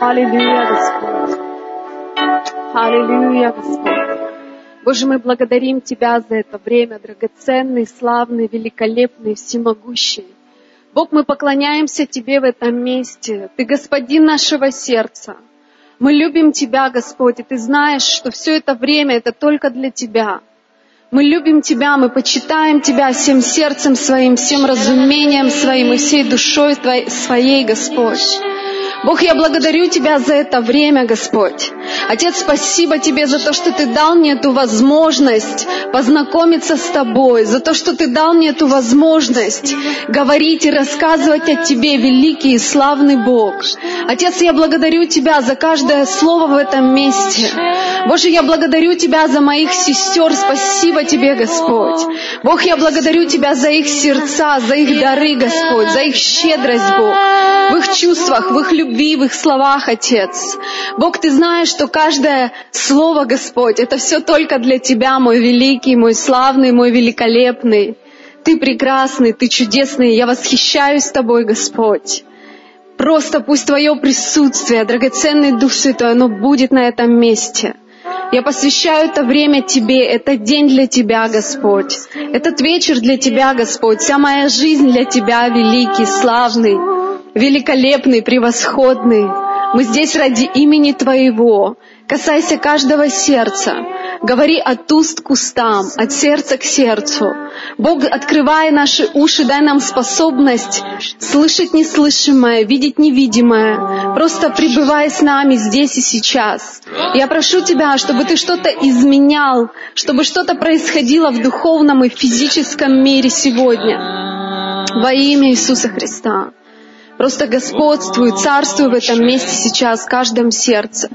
Аллилуйя, Господь. Аллилуйя, Господь. Боже, мы благодарим Тебя за это время, драгоценный, славный, великолепный, всемогущий. Бог, мы поклоняемся Тебе в этом месте. Ты господин нашего сердца. Мы любим Тебя, Господь, и Ты знаешь, что все это время это только для Тебя. Мы любим Тебя, мы почитаем Тебя всем сердцем своим, всем разумением своим и всей душой твоей, своей, Господь. Бог, я благодарю Тебя за это время, Господь. Отец, спасибо Тебе за то, что Ты дал мне эту возможность познакомиться с Тобой, за то, что Ты дал мне эту возможность говорить и рассказывать о Тебе, великий и славный Бог. Отец, я благодарю Тебя за каждое слово в этом месте. Боже, я благодарю Тебя за моих сестер. Спасибо Тебе, Господь. Бог, я благодарю Тебя за их сердца, за их дары, Господь, за их щедрость, Бог, в их чувствах, в их любви, в их словах, Отец. Бог, Ты знаешь, что каждое слово, Господь, это все только для Тебя, мой великий, мой славный, мой великолепный. Ты прекрасный, Ты чудесный, я восхищаюсь Тобой, Господь. Просто пусть Твое присутствие, драгоценный Дух Святой, оно будет на этом месте. Я посвящаю это время Тебе, этот день для Тебя, Господь. Этот вечер для Тебя, Господь. Вся моя жизнь для Тебя, великий, славный, великолепный, превосходный. Мы здесь ради имени Твоего. Касайся каждого сердца. Говори от уст к устам, от сердца к сердцу. Бог, открывай наши уши, дай нам способность слышать неслышимое, видеть невидимое. Просто пребывай с нами здесь и сейчас. Я прошу Тебя, чтобы Ты что-то изменял, чтобы что-то происходило в духовном и физическом мире сегодня. Во имя Иисуса Христа. Просто господствуй, царствуй в этом месте сейчас, в каждом сердце.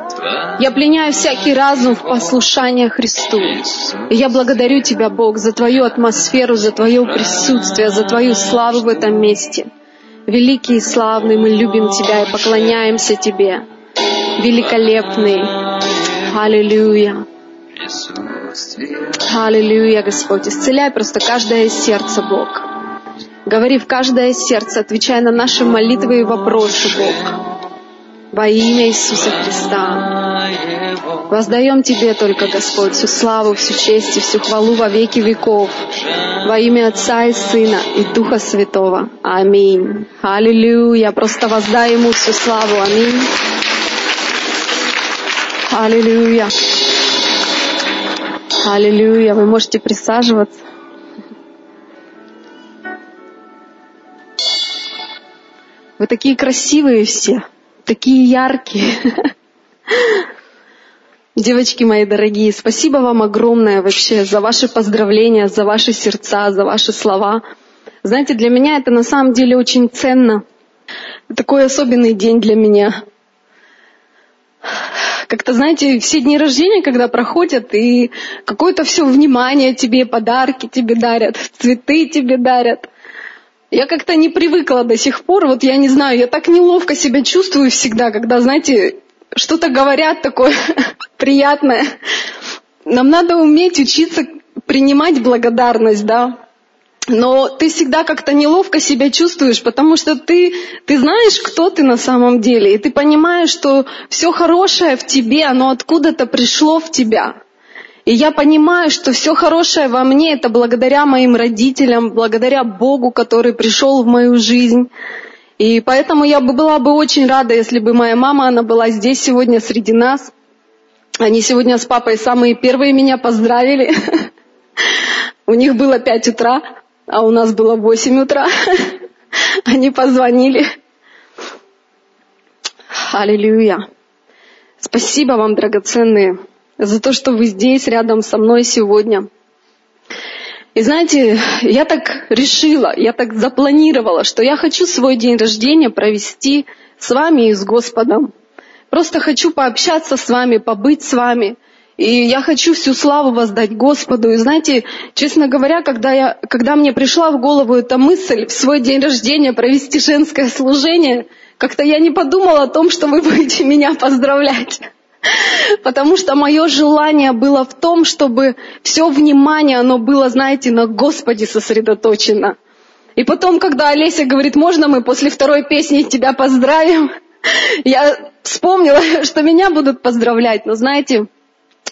Я пленяю всякий разум в послушание Христу. И я благодарю Тебя, Бог, за Твою атмосферу, за Твое присутствие, за Твою славу в этом месте. Великий и славный, мы любим Тебя и поклоняемся Тебе. Великолепный. Аллилуйя. Аллилуйя, Господь. Исцеляй просто каждое сердце, Бог. Говори в каждое сердце, отвечая на наши молитвы и вопросы, Бог. Во имя Иисуса Христа. Воздаем Тебе только, Господь, всю славу, всю честь и всю хвалу во веки веков. Во имя Отца и Сына и Духа Святого. Аминь. Аллилуйя. Просто воздай Ему всю славу. Аминь. Аллилуйя. Аллилуйя. Вы можете присаживаться. Вы такие красивые все, такие яркие. Девочки мои дорогие, спасибо вам огромное вообще за ваши поздравления, за ваши сердца, за ваши слова. Знаете, для меня это на самом деле очень ценно. Такой особенный день для меня. Как-то, знаете, все дни рождения, когда проходят, и какое-то все внимание тебе, подарки тебе дарят, цветы тебе дарят. Я как-то не привыкла до сих пор, вот я не знаю, я так неловко себя чувствую всегда, когда, знаете, что-то говорят такое приятное. Нам надо уметь учиться принимать благодарность, да. Но ты всегда как-то неловко себя чувствуешь, потому что ты, ты знаешь, кто ты на самом деле, и ты понимаешь, что все хорошее в тебе, оно откуда-то пришло в тебя. И я понимаю, что все хорошее во мне это благодаря моим родителям, благодаря Богу, который пришел в мою жизнь. И поэтому я бы была бы очень рада, если бы моя мама, она была здесь сегодня среди нас. Они сегодня с папой самые первые меня поздравили. У них было 5 утра, а у нас было 8 утра. Они позвонили. Аллилуйя. Спасибо вам, драгоценные за то, что вы здесь рядом со мной сегодня. И знаете, я так решила, я так запланировала, что я хочу свой день рождения провести с вами и с Господом. Просто хочу пообщаться с вами, побыть с вами. И я хочу всю славу воздать Господу. И знаете, честно говоря, когда, я, когда мне пришла в голову эта мысль в свой день рождения провести женское служение, как-то я не подумала о том, что вы будете меня поздравлять. Потому что мое желание было в том, чтобы все внимание, оно было, знаете, на Господе сосредоточено. И потом, когда Олеся говорит, можно мы после второй песни тебя поздравим? Я вспомнила, что меня будут поздравлять, но знаете,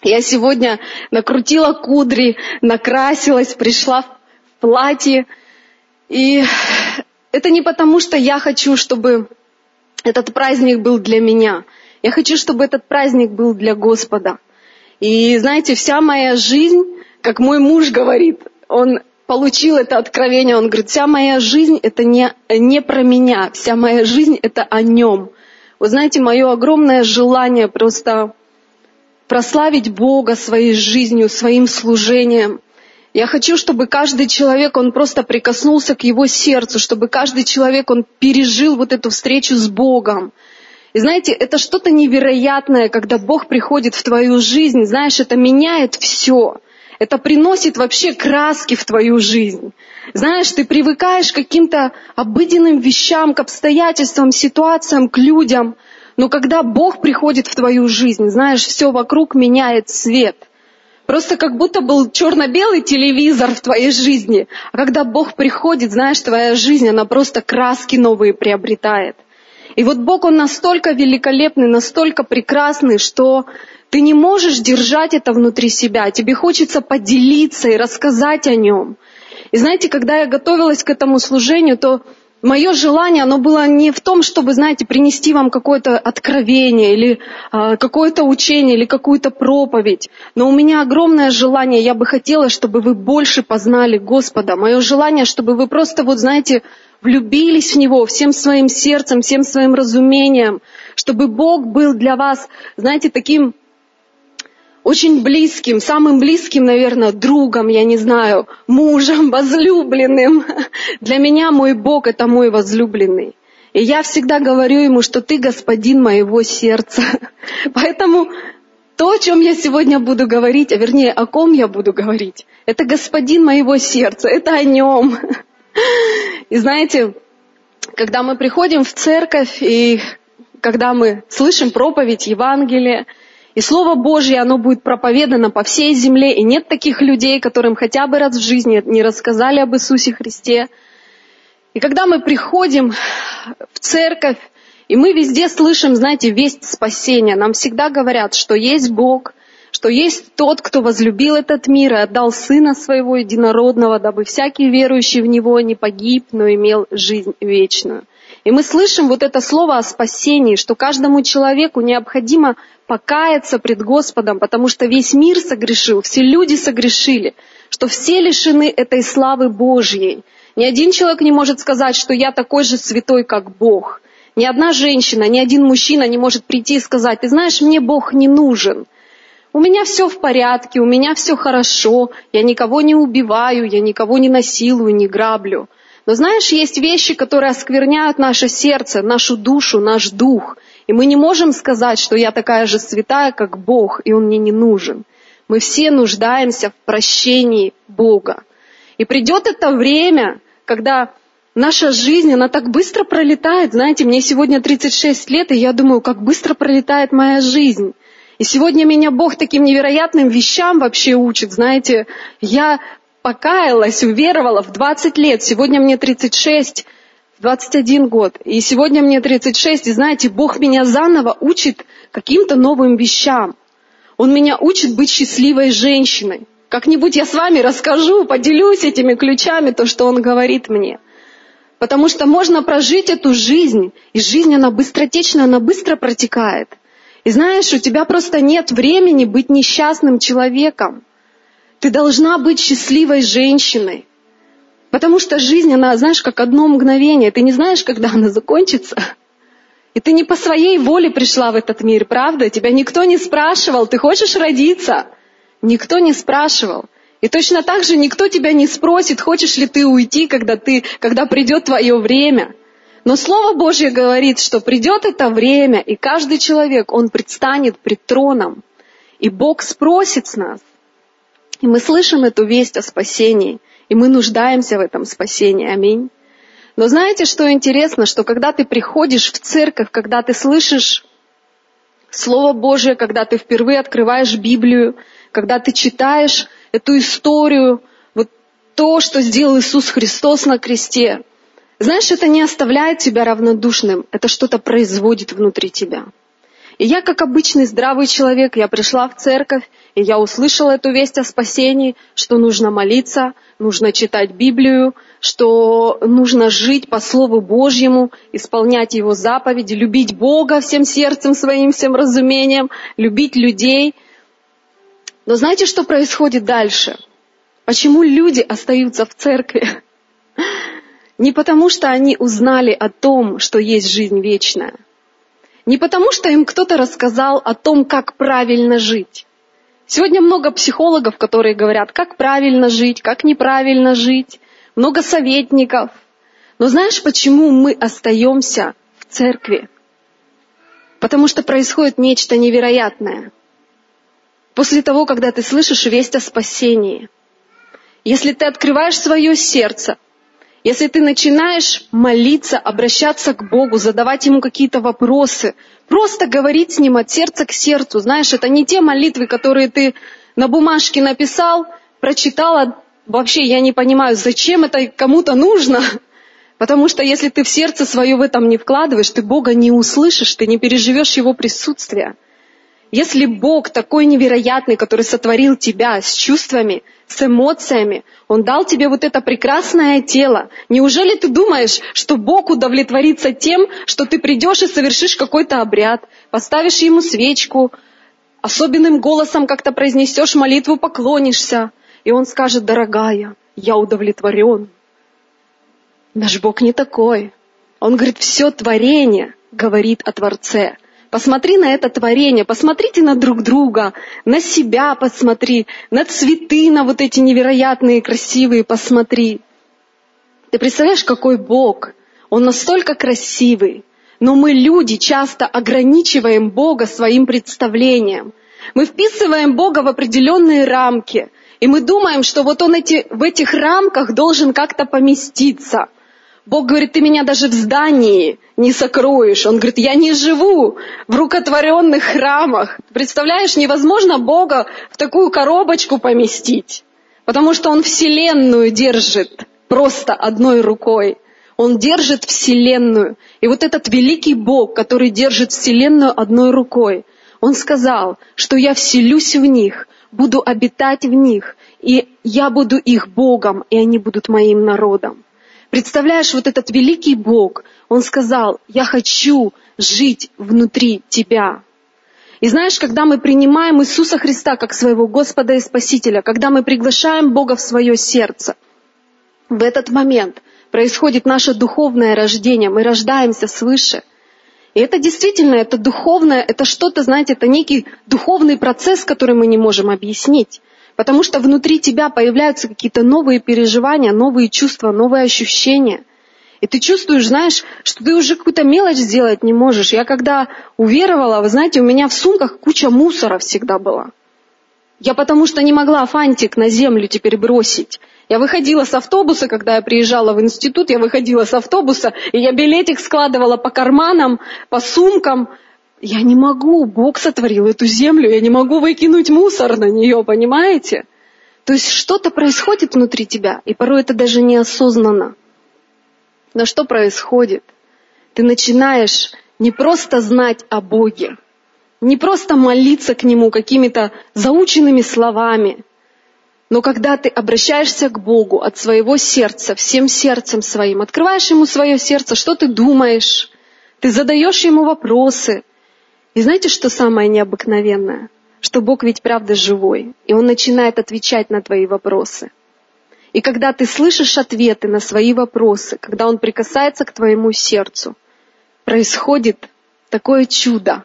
я сегодня накрутила кудри, накрасилась, пришла в платье. И это не потому, что я хочу, чтобы этот праздник был для меня. Я хочу, чтобы этот праздник был для Господа. И знаете, вся моя жизнь, как мой муж говорит, он получил это откровение, он говорит, вся моя жизнь это не, не про меня, вся моя жизнь это о нем. Вы знаете, мое огромное желание просто прославить Бога своей жизнью, своим служением. Я хочу, чтобы каждый человек, он просто прикоснулся к его сердцу, чтобы каждый человек, он пережил вот эту встречу с Богом. И знаете, это что-то невероятное, когда Бог приходит в твою жизнь, знаешь, это меняет все. Это приносит вообще краски в твою жизнь. Знаешь, ты привыкаешь к каким-то обыденным вещам, к обстоятельствам, ситуациям, к людям. Но когда Бог приходит в твою жизнь, знаешь, все вокруг меняет цвет. Просто как будто был черно-белый телевизор в твоей жизни. А когда Бог приходит, знаешь, твоя жизнь, она просто краски новые приобретает. И вот Бог, Он настолько великолепный, настолько прекрасный, что ты не можешь держать это внутри себя. Тебе хочется поделиться и рассказать о Нем. И знаете, когда я готовилась к этому служению, то мое желание, оно было не в том, чтобы, знаете, принести вам какое-то откровение или э, какое-то учение или какую-то проповедь. Но у меня огромное желание, я бы хотела, чтобы вы больше познали Господа. Мое желание, чтобы вы просто, вот знаете, влюбились в Него всем своим сердцем, всем своим разумением, чтобы Бог был для вас, знаете, таким очень близким, самым близким, наверное, другом, я не знаю, мужем, возлюбленным. Для меня мой Бог — это мой возлюбленный. И я всегда говорю ему, что ты господин моего сердца. Поэтому то, о чем я сегодня буду говорить, а вернее, о ком я буду говорить, это господин моего сердца, это о нем. И знаете, когда мы приходим в церковь и когда мы слышим проповедь Евангелия, и Слово Божье, оно будет проповедано по всей земле, и нет таких людей, которым хотя бы раз в жизни не рассказали об Иисусе Христе. И когда мы приходим в церковь, и мы везде слышим, знаете, весть спасения, нам всегда говорят, что есть Бог, что есть тот, кто возлюбил этот мир и отдал Сына Своего Единородного, дабы всякий верующий в Него не погиб, но имел жизнь вечную. И мы слышим вот это слово о спасении, что каждому человеку необходимо покаяться пред Господом, потому что весь мир согрешил, все люди согрешили, что все лишены этой славы Божьей. Ни один человек не может сказать, что я такой же святой, как Бог. Ни одна женщина, ни один мужчина не может прийти и сказать, ты знаешь, мне Бог не нужен. У меня все в порядке, у меня все хорошо, я никого не убиваю, я никого не насилую, не граблю. Но знаешь, есть вещи, которые оскверняют наше сердце, нашу душу, наш дух – и мы не можем сказать, что я такая же святая, как Бог, и Он мне не нужен. Мы все нуждаемся в прощении Бога. И придет это время, когда наша жизнь, она так быстро пролетает. Знаете, мне сегодня 36 лет, и я думаю, как быстро пролетает моя жизнь. И сегодня меня Бог таким невероятным вещам вообще учит. Знаете, я покаялась, уверовала в 20 лет, сегодня мне 36, 21 год. И сегодня мне 36, и знаете, Бог меня заново учит каким-то новым вещам. Он меня учит быть счастливой женщиной. Как-нибудь я с вами расскажу, поделюсь этими ключами, то, что Он говорит мне. Потому что можно прожить эту жизнь, и жизнь, она быстротечна, она быстро протекает. И знаешь, у тебя просто нет времени быть несчастным человеком. Ты должна быть счастливой женщиной. Потому что жизнь, она, знаешь, как одно мгновение. Ты не знаешь, когда она закончится. И ты не по своей воле пришла в этот мир, правда? Тебя никто не спрашивал, ты хочешь родиться? Никто не спрашивал. И точно так же никто тебя не спросит, хочешь ли ты уйти, когда, ты, когда придет твое время. Но Слово Божье говорит, что придет это время, и каждый человек, он предстанет пред троном. И Бог спросит с нас. И мы слышим эту весть о спасении – и мы нуждаемся в этом спасении. Аминь. Но знаете, что интересно, что когда ты приходишь в церковь, когда ты слышишь Слово Божие, когда ты впервые открываешь Библию, когда ты читаешь эту историю, вот то, что сделал Иисус Христос на кресте, Знаешь, это не оставляет тебя равнодушным, это что-то производит внутри тебя. И я, как обычный здравый человек, я пришла в церковь, и я услышала эту весть о спасении, что нужно молиться, нужно читать Библию, что нужно жить по Слову Божьему, исполнять Его заповеди, любить Бога всем сердцем своим, всем разумением, любить людей. Но знаете, что происходит дальше? Почему люди остаются в церкви? Не потому, что они узнали о том, что есть жизнь вечная – не потому, что им кто-то рассказал о том, как правильно жить. Сегодня много психологов, которые говорят, как правильно жить, как неправильно жить, много советников. Но знаешь, почему мы остаемся в церкви? Потому что происходит нечто невероятное. После того, когда ты слышишь весть о спасении, если ты открываешь свое сердце, если ты начинаешь молиться, обращаться к Богу, задавать Ему какие-то вопросы, просто говорить с Ним от сердца к сердцу, знаешь, это не те молитвы, которые ты на бумажке написал, прочитала, вообще я не понимаю, зачем это кому-то нужно, потому что если ты в сердце свое в этом не вкладываешь, ты Бога не услышишь, ты не переживешь Его присутствие. Если Бог такой невероятный, который сотворил тебя с чувствами, с эмоциями, Он дал тебе вот это прекрасное тело, неужели ты думаешь, что Бог удовлетворится тем, что ты придешь и совершишь какой-то обряд, поставишь Ему свечку, особенным голосом как-то произнесешь молитву, поклонишься, и Он скажет, дорогая, я удовлетворен. Наш Бог не такой. Он говорит, все творение говорит о Творце. Посмотри на это творение, посмотрите на друг друга, на себя посмотри, на цветы, на вот эти невероятные, красивые посмотри. Ты представляешь, какой Бог? Он настолько красивый. Но мы, люди, часто ограничиваем Бога своим представлением. Мы вписываем Бога в определенные рамки. И мы думаем, что вот Он эти, в этих рамках должен как-то поместиться – Бог говорит, ты меня даже в здании не сокроешь. Он говорит, я не живу в рукотворенных храмах. Представляешь, невозможно Бога в такую коробочку поместить, потому что Он Вселенную держит просто одной рукой. Он держит Вселенную. И вот этот великий Бог, который держит Вселенную одной рукой, Он сказал, что я вселюсь в них, буду обитать в них, и я буду их Богом, и они будут моим народом. Представляешь, вот этот великий Бог, Он сказал, я хочу жить внутри тебя. И знаешь, когда мы принимаем Иисуса Христа как своего Господа и Спасителя, когда мы приглашаем Бога в свое сердце, в этот момент происходит наше духовное рождение, мы рождаемся свыше. И это действительно, это духовное, это что-то, знаете, это некий духовный процесс, который мы не можем объяснить. Потому что внутри тебя появляются какие-то новые переживания, новые чувства, новые ощущения. И ты чувствуешь, знаешь, что ты уже какую-то мелочь сделать не можешь. Я когда уверовала, вы знаете, у меня в сумках куча мусора всегда была. Я потому что не могла фантик на землю теперь бросить. Я выходила с автобуса, когда я приезжала в институт, я выходила с автобуса, и я билетик складывала по карманам, по сумкам, я не могу, Бог сотворил эту землю, я не могу выкинуть мусор на нее, понимаете? То есть что-то происходит внутри тебя, и порой это даже неосознанно. Но что происходит? Ты начинаешь не просто знать о Боге, не просто молиться к Нему какими-то заученными словами, но когда ты обращаешься к Богу от своего сердца, всем сердцем своим, открываешь Ему свое сердце, что ты думаешь, ты задаешь Ему вопросы, и знаете, что самое необыкновенное? Что Бог ведь правда живой, и Он начинает отвечать на твои вопросы. И когда ты слышишь ответы на свои вопросы, когда Он прикасается к твоему сердцу, происходит такое чудо.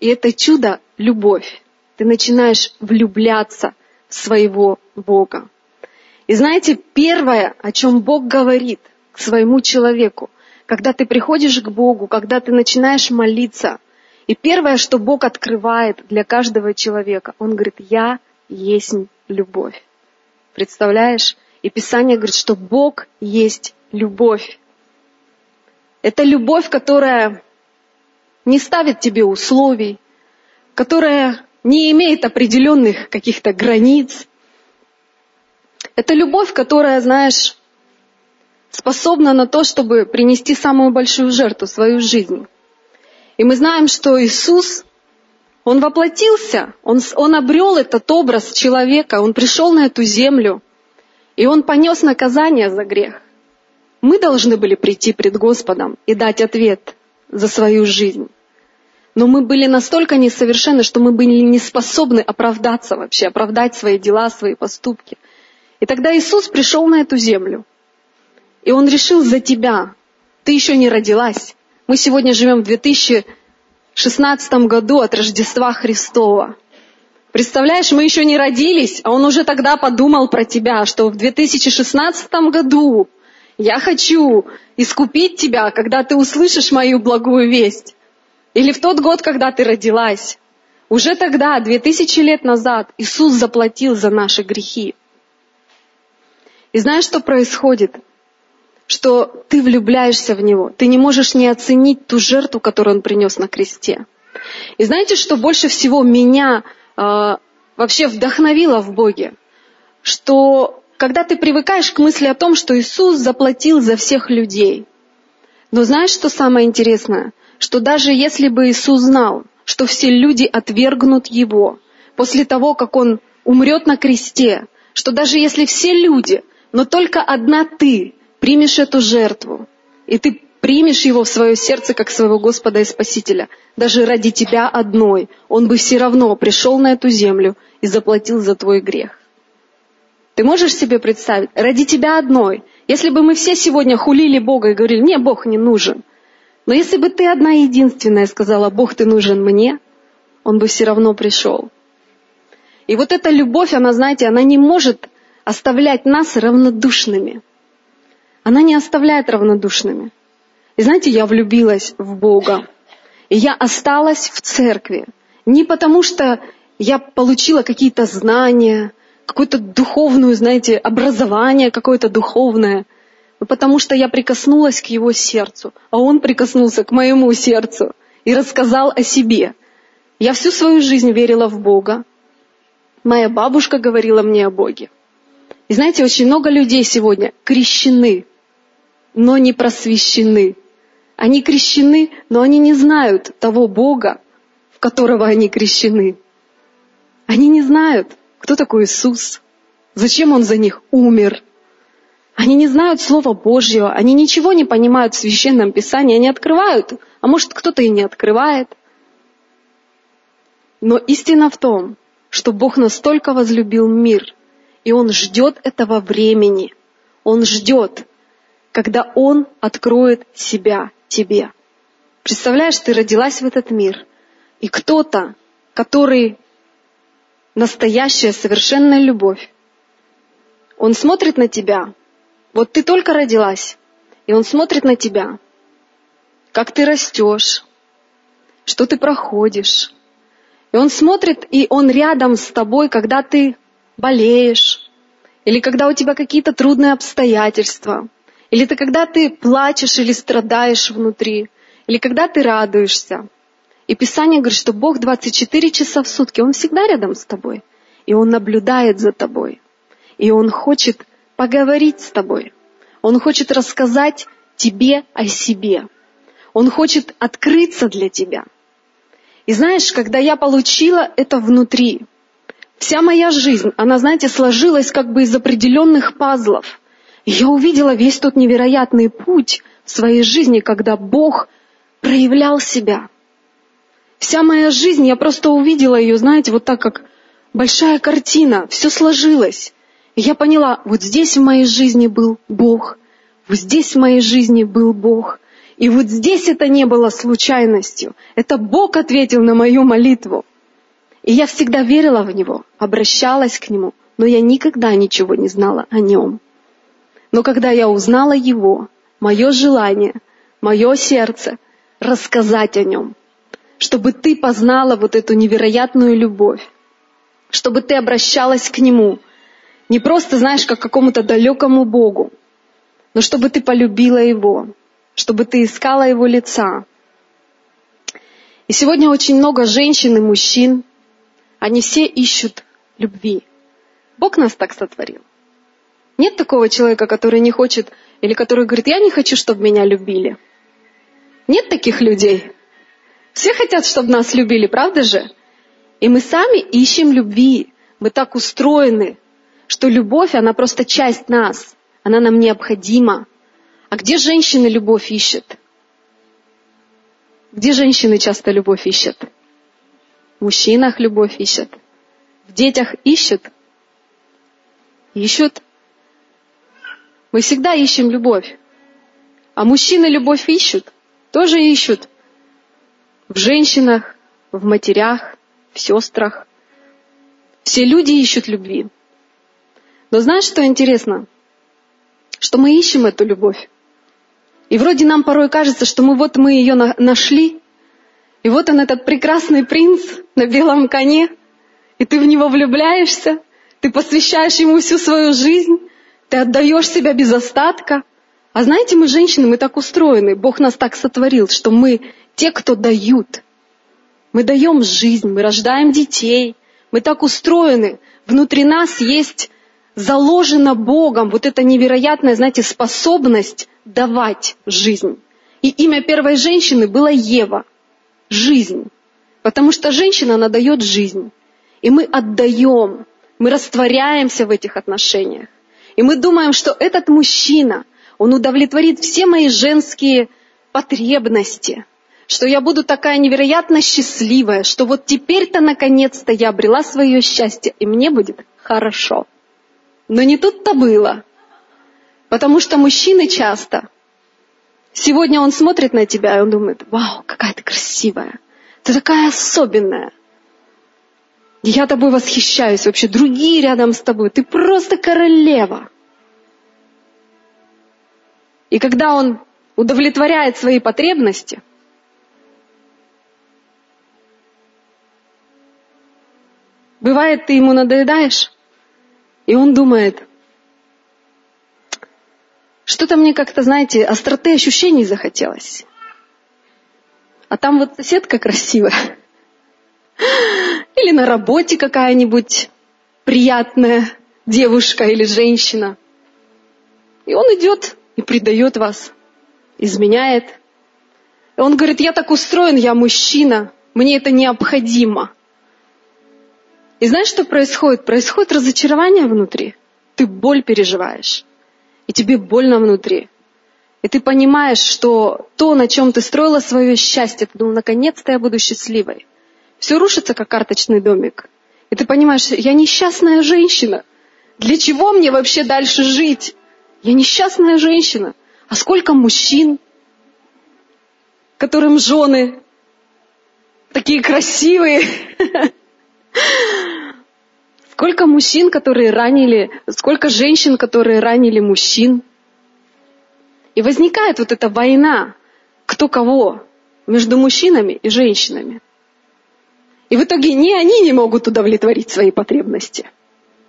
И это чудо — любовь. Ты начинаешь влюбляться в своего Бога. И знаете, первое, о чем Бог говорит к своему человеку, когда ты приходишь к Богу, когда ты начинаешь молиться, и первое, что Бог открывает для каждого человека, Он говорит, я есть любовь. Представляешь? И Писание говорит, что Бог есть любовь. Это любовь, которая не ставит тебе условий, которая не имеет определенных каких-то границ. Это любовь, которая, знаешь, способна на то, чтобы принести самую большую жертву, свою жизнь. И мы знаем, что Иисус, Он воплотился, Он, он обрел этот образ человека, Он пришел на эту землю, и Он понес наказание за грех. Мы должны были прийти пред Господом и дать ответ за свою жизнь. Но мы были настолько несовершенны, что мы были не способны оправдаться вообще, оправдать свои дела, свои поступки. И тогда Иисус пришел на эту землю. И Он решил за тебя. Ты еще не родилась. Мы сегодня живем в 2016 году от Рождества Христова. Представляешь, мы еще не родились, а Он уже тогда подумал про тебя, что в 2016 году я хочу искупить тебя, когда ты услышишь мою благую весть. Или в тот год, когда ты родилась. Уже тогда, две тысячи лет назад, Иисус заплатил за наши грехи. И знаешь, что происходит? Что ты влюбляешься в Него. Ты не можешь не оценить ту жертву, которую Он принес на кресте. И знаете, что больше всего меня э, вообще вдохновило в Боге? Что когда ты привыкаешь к мысли о том, что Иисус заплатил за всех людей. Но знаешь, что самое интересное? что даже если бы Иисус знал, что все люди отвергнут Его, после того, как Он умрет на кресте, что даже если все люди, но только одна ты примешь эту жертву, и ты примешь его в свое сердце как своего Господа и Спасителя, даже ради тебя одной, он бы все равно пришел на эту землю и заплатил за твой грех. Ты можешь себе представить? Ради тебя одной. Если бы мы все сегодня хулили Бога и говорили, мне Бог не нужен – но если бы ты одна единственная сказала, Бог, ты нужен мне, он бы все равно пришел. И вот эта любовь, она, знаете, она не может оставлять нас равнодушными. Она не оставляет равнодушными. И знаете, я влюбилась в Бога. И я осталась в церкви. Не потому, что я получила какие-то знания, какое-то духовное, знаете, образование какое-то духовное – потому что я прикоснулась к его сердцу, а он прикоснулся к моему сердцу и рассказал о себе. Я всю свою жизнь верила в Бога. Моя бабушка говорила мне о Боге. И знаете, очень много людей сегодня крещены, но не просвещены. Они крещены, но они не знают того Бога, в которого они крещены. Они не знают, кто такой Иисус, зачем Он за них умер – они не знают Слова Божьего, они ничего не понимают в Священном Писании, они открывают, а может кто-то и не открывает. Но истина в том, что Бог настолько возлюбил мир, и Он ждет этого времени. Он ждет, когда Он откроет себя тебе. Представляешь, ты родилась в этот мир, и кто-то, который настоящая совершенная любовь, он смотрит на тебя вот ты только родилась, и он смотрит на тебя, как ты растешь, что ты проходишь. И он смотрит, и он рядом с тобой, когда ты болеешь, или когда у тебя какие-то трудные обстоятельства, или ты когда ты плачешь или страдаешь внутри, или когда ты радуешься. И Писание говорит, что Бог 24 часа в сутки, Он всегда рядом с тобой. И Он наблюдает за тобой. И Он хочет поговорить с тобой. Он хочет рассказать тебе о себе. Он хочет открыться для тебя. И знаешь, когда я получила это внутри, вся моя жизнь, она, знаете, сложилась как бы из определенных пазлов. И я увидела весь тот невероятный путь в своей жизни, когда Бог проявлял себя. Вся моя жизнь, я просто увидела ее, знаете, вот так как большая картина, все сложилось. И я поняла, вот здесь в моей жизни был Бог, вот здесь в моей жизни был Бог. И вот здесь это не было случайностью. Это Бог ответил на мою молитву. И я всегда верила в Него, обращалась к Нему, но я никогда ничего не знала о Нем. Но когда я узнала Его, мое желание, мое сердце рассказать о Нем, чтобы ты познала вот эту невероятную любовь, чтобы ты обращалась к Нему, не просто, знаешь, как к какому-то далекому Богу, но чтобы ты полюбила Его, чтобы ты искала Его лица. И сегодня очень много женщин и мужчин, они все ищут любви. Бог нас так сотворил. Нет такого человека, который не хочет, или который говорит, я не хочу, чтобы меня любили. Нет таких людей. Все хотят, чтобы нас любили, правда же? И мы сами ищем любви. Мы так устроены, что любовь, она просто часть нас. Она нам необходима. А где женщины любовь ищут? Где женщины часто любовь ищут? В мужчинах любовь ищут. В детях ищут? Ищут. Мы всегда ищем любовь. А мужчины любовь ищут? Тоже ищут. В женщинах, в матерях, в сестрах. Все люди ищут любви. Но знаешь, что интересно? Что мы ищем эту любовь. И вроде нам порой кажется, что мы вот мы ее на- нашли, и вот он этот прекрасный принц на белом коне, и ты в него влюбляешься, ты посвящаешь ему всю свою жизнь, ты отдаешь себя без остатка. А знаете, мы женщины, мы так устроены, Бог нас так сотворил, что мы те, кто дают. Мы даем жизнь, мы рождаем детей, мы так устроены. Внутри нас есть заложена Богом вот эта невероятная, знаете, способность давать жизнь. И имя первой женщины было Ева. Жизнь. Потому что женщина, она дает жизнь. И мы отдаем, мы растворяемся в этих отношениях. И мы думаем, что этот мужчина, он удовлетворит все мои женские потребности, что я буду такая невероятно счастливая, что вот теперь-то наконец-то я обрела свое счастье, и мне будет хорошо. Но не тут-то было. Потому что мужчины часто, сегодня он смотрит на тебя, и он думает, вау, какая ты красивая, ты такая особенная. Я тобой восхищаюсь вообще, другие рядом с тобой, ты просто королева. И когда он удовлетворяет свои потребности, бывает, ты ему надоедаешь, и он думает, что-то мне как-то, знаете, остроты ощущений захотелось. А там вот соседка красивая. Или на работе какая-нибудь приятная девушка или женщина. И он идет и предает вас, изменяет. И он говорит, я так устроен, я мужчина, мне это необходимо. И знаешь, что происходит? Происходит разочарование внутри. Ты боль переживаешь. И тебе больно внутри. И ты понимаешь, что то, на чем ты строила свое счастье, ты думал, наконец-то я буду счастливой. Все рушится, как карточный домик. И ты понимаешь, я несчастная женщина. Для чего мне вообще дальше жить? Я несчастная женщина. А сколько мужчин, которым жены такие красивые, Сколько мужчин, которые ранили, сколько женщин, которые ранили мужчин. И возникает вот эта война, кто кого, между мужчинами и женщинами. И в итоге ни они не могут удовлетворить свои потребности,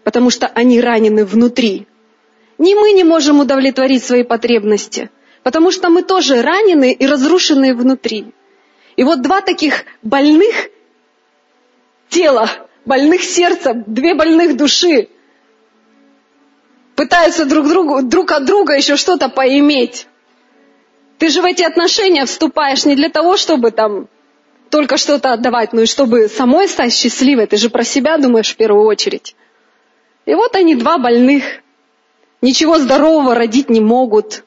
потому что они ранены внутри. Ни мы не можем удовлетворить свои потребности, потому что мы тоже ранены и разрушены внутри. И вот два таких больных тела больных сердца, две больных души пытаются друг, другу, друг от друга еще что-то поиметь. Ты же в эти отношения вступаешь не для того, чтобы там только что-то отдавать, но и чтобы самой стать счастливой. Ты же про себя думаешь в первую очередь. И вот они, два больных, ничего здорового родить не могут.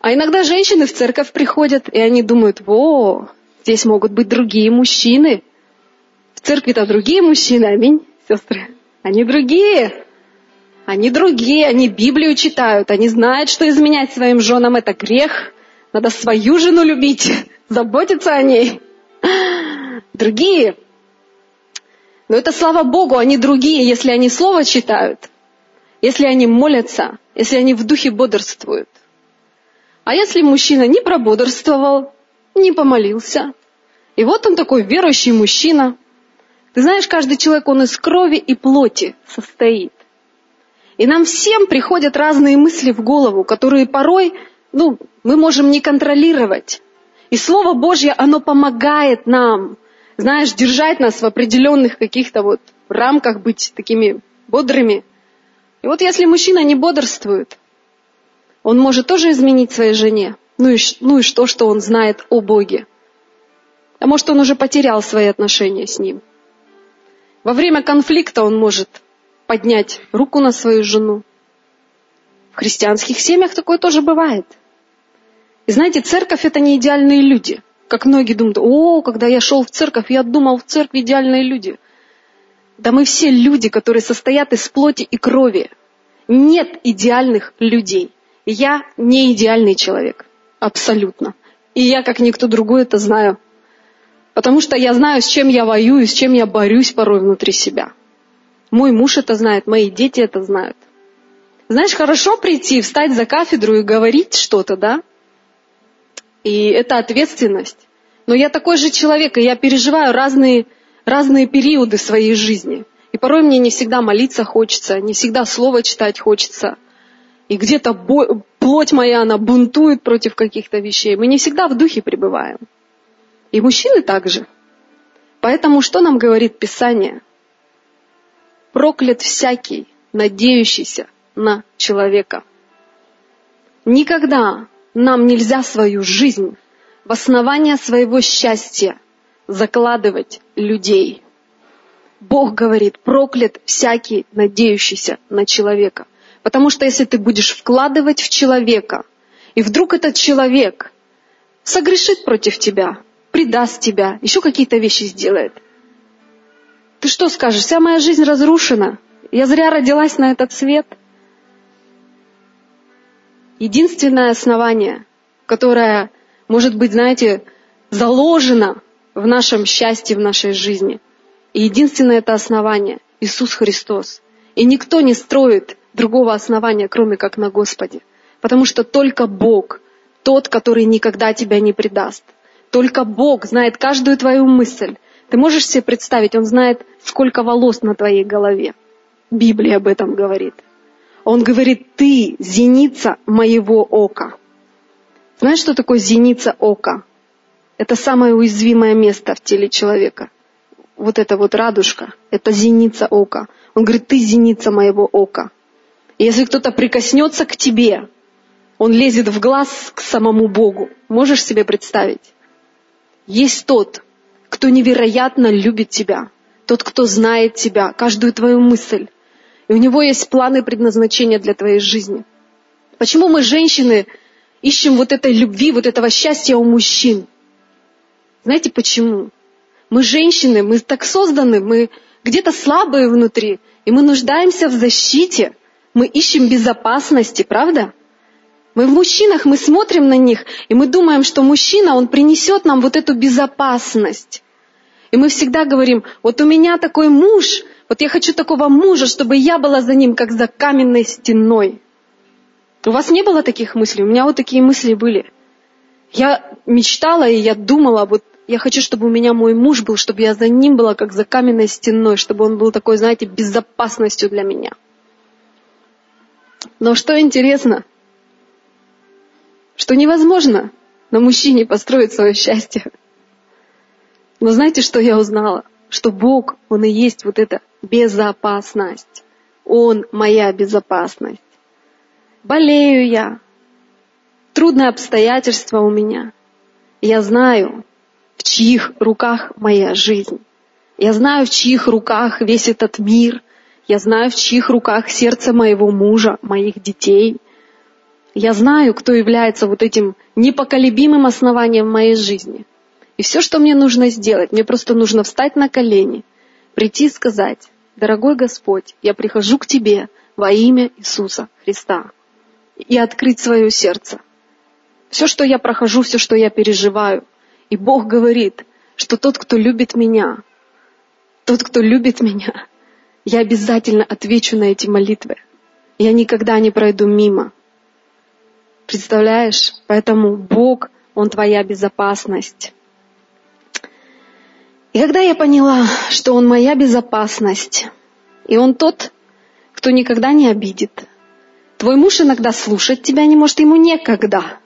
А иногда женщины в церковь приходят, и они думают, во, здесь могут быть другие мужчины. В церкви-то другие мужчины, аминь, сестры. Они другие. Они другие, они Библию читают, они знают, что изменять своим женам это грех. Надо свою жену любить, заботиться о ней. Другие. Но это слава Богу, они другие, если они слово читают, если они молятся, если они в духе бодрствуют. А если мужчина не прободрствовал, не помолился, и вот он такой верующий мужчина – ты знаешь, каждый человек, он из крови и плоти состоит. И нам всем приходят разные мысли в голову, которые порой, ну, мы можем не контролировать. И Слово Божье, оно помогает нам, знаешь, держать нас в определенных каких-то вот рамках, быть такими бодрыми. И вот если мужчина не бодрствует, он может тоже изменить своей жене. Ну и, ну и что, что он знает о Боге? А может, он уже потерял свои отношения с ним. Во время конфликта он может поднять руку на свою жену. В христианских семьях такое тоже бывает. И знаете, церковь это не идеальные люди. Как многие думают, о, когда я шел в церковь, я думал, в церкви идеальные люди. Да мы все люди, которые состоят из плоти и крови. Нет идеальных людей. Я не идеальный человек. Абсолютно. И я, как никто другой, это знаю. Потому что я знаю, с чем я воюю, с чем я борюсь порой внутри себя. Мой муж это знает, мои дети это знают. Знаешь, хорошо прийти, встать за кафедру и говорить что-то, да? И это ответственность. Но я такой же человек, и я переживаю разные, разные периоды своей жизни. И порой мне не всегда молиться хочется, не всегда слово читать хочется. И где-то бо- плоть моя, она бунтует против каких-то вещей. Мы не всегда в духе пребываем. И мужчины также. Поэтому что нам говорит Писание? Проклят всякий, надеющийся на человека. Никогда нам нельзя свою жизнь в основание своего счастья закладывать людей. Бог говорит, проклят всякий, надеющийся на человека. Потому что если ты будешь вкладывать в человека, и вдруг этот человек согрешит против тебя, предаст тебя, еще какие-то вещи сделает. Ты что скажешь? Вся моя жизнь разрушена. Я зря родилась на этот свет. Единственное основание, которое, может быть, знаете, заложено в нашем счастье, в нашей жизни. И единственное это основание – Иисус Христос. И никто не строит другого основания, кроме как на Господе. Потому что только Бог, тот, который никогда тебя не предаст – только Бог знает каждую твою мысль. Ты можешь себе представить, Он знает, сколько волос на твоей голове. Библия об этом говорит. Он говорит, ты зеница моего ока. Знаешь, что такое зеница ока? Это самое уязвимое место в теле человека. Вот эта вот радужка, это зеница ока. Он говорит, ты зеница моего ока. И если кто-то прикоснется к тебе, он лезет в глаз к самому Богу. Можешь себе представить? Есть тот, кто невероятно любит тебя, тот, кто знает тебя, каждую твою мысль. И у него есть планы предназначения для твоей жизни. Почему мы, женщины, ищем вот этой любви, вот этого счастья у мужчин? Знаете почему? Мы женщины, мы так созданы, мы где-то слабые внутри, и мы нуждаемся в защите, мы ищем безопасности, правда? Мы в мужчинах, мы смотрим на них, и мы думаем, что мужчина, он принесет нам вот эту безопасность. И мы всегда говорим, вот у меня такой муж, вот я хочу такого мужа, чтобы я была за ним, как за каменной стеной. У вас не было таких мыслей? У меня вот такие мысли были. Я мечтала и я думала, вот я хочу, чтобы у меня мой муж был, чтобы я за ним была, как за каменной стеной, чтобы он был такой, знаете, безопасностью для меня. Но что интересно, что невозможно на мужчине построить свое счастье. Но знаете, что я узнала? Что Бог, Он и есть вот эта безопасность. Он моя безопасность. Болею я. Трудные обстоятельства у меня. Я знаю, в чьих руках моя жизнь. Я знаю, в чьих руках весь этот мир. Я знаю, в чьих руках сердце моего мужа, моих детей – я знаю, кто является вот этим непоколебимым основанием моей жизни. И все, что мне нужно сделать, мне просто нужно встать на колени, прийти и сказать, дорогой Господь, я прихожу к Тебе во имя Иисуса Христа и открыть свое сердце. Все, что я прохожу, все, что я переживаю. И Бог говорит, что тот, кто любит меня, тот, кто любит меня, я обязательно отвечу на эти молитвы. Я никогда не пройду мимо. Представляешь? Поэтому Бог, Он твоя безопасность. И когда я поняла, что Он моя безопасность, и Он тот, кто никогда не обидит. Твой муж иногда слушать тебя не может, ему некогда.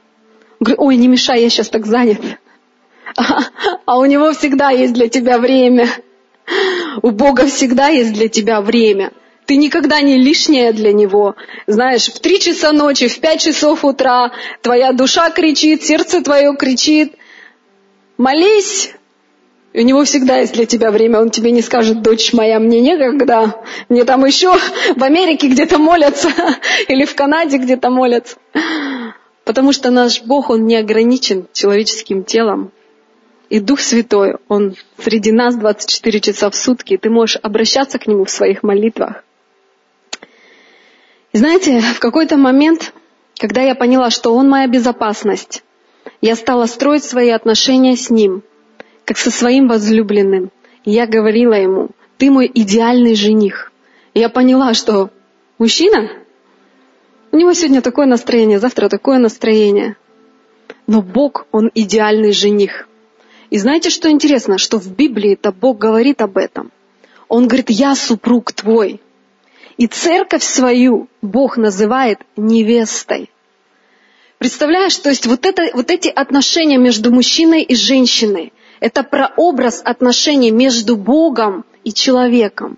Говорю, ой, не мешай, я сейчас так занят. А, а у него всегда есть для тебя время. У Бога всегда есть для тебя время. Ты никогда не лишняя для него. Знаешь, в три часа ночи, в пять часов утра твоя душа кричит, сердце твое кричит. Молись, у него всегда есть для тебя время, он тебе не скажет, дочь моя, мне некогда, мне там еще в Америке где-то молятся, или в Канаде где-то молятся. Потому что наш Бог, Он не ограничен человеческим телом. И Дух Святой, Он среди нас 24 часа в сутки, ты можешь обращаться к Нему в своих молитвах. И знаете, в какой-то момент, когда я поняла, что Он моя безопасность, я стала строить свои отношения с Ним, как со своим возлюбленным. Я говорила Ему, ты мой идеальный жених. Я поняла, что мужчина, у него сегодня такое настроение, завтра такое настроение. Но Бог, Он идеальный жених. И знаете, что интересно? Что в Библии это Бог говорит об этом. Он говорит, я супруг твой. И церковь свою Бог называет невестой. Представляешь, то есть вот, это, вот эти отношения между мужчиной и женщиной, это прообраз отношений между Богом и человеком.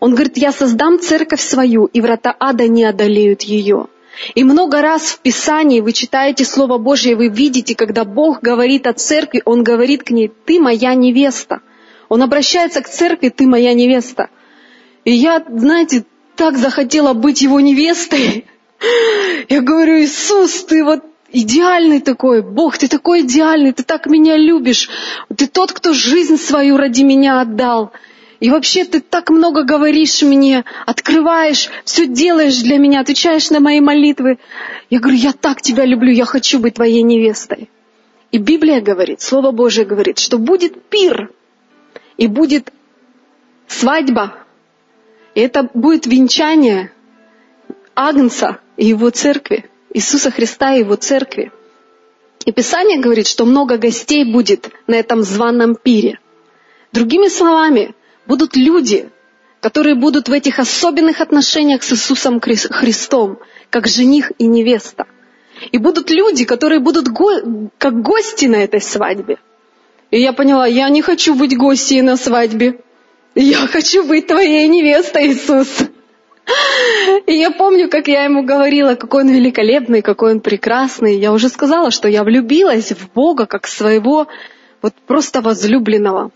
Он говорит, я создам церковь свою, и врата ада не одолеют ее. И много раз в Писании вы читаете Слово Божье, вы видите, когда Бог говорит о церкви, Он говорит к ней, ты моя невеста. Он обращается к церкви, ты моя невеста. И я, знаете, так захотела быть его невестой. Я говорю, Иисус, ты вот идеальный такой, Бог, ты такой идеальный, ты так меня любишь, ты тот, кто жизнь свою ради меня отдал. И вообще ты так много говоришь мне, открываешь, все делаешь для меня, отвечаешь на мои молитвы. Я говорю, я так тебя люблю, я хочу быть твоей невестой. И Библия говорит, Слово Божие говорит, что будет пир, и будет свадьба, и это будет венчание Агнца и его церкви, Иисуса Христа и его церкви. И Писание говорит, что много гостей будет на этом званом пире. Другими словами, будут люди, которые будут в этих особенных отношениях с Иисусом Христом, как жених и невеста. И будут люди, которые будут го- как гости на этой свадьбе. И я поняла, я не хочу быть гостьей на свадьбе. Я хочу быть твоей невестой, Иисус. И я помню, как я ему говорила, какой он великолепный, какой он прекрасный. Я уже сказала, что я влюбилась в Бога как своего вот просто возлюбленного.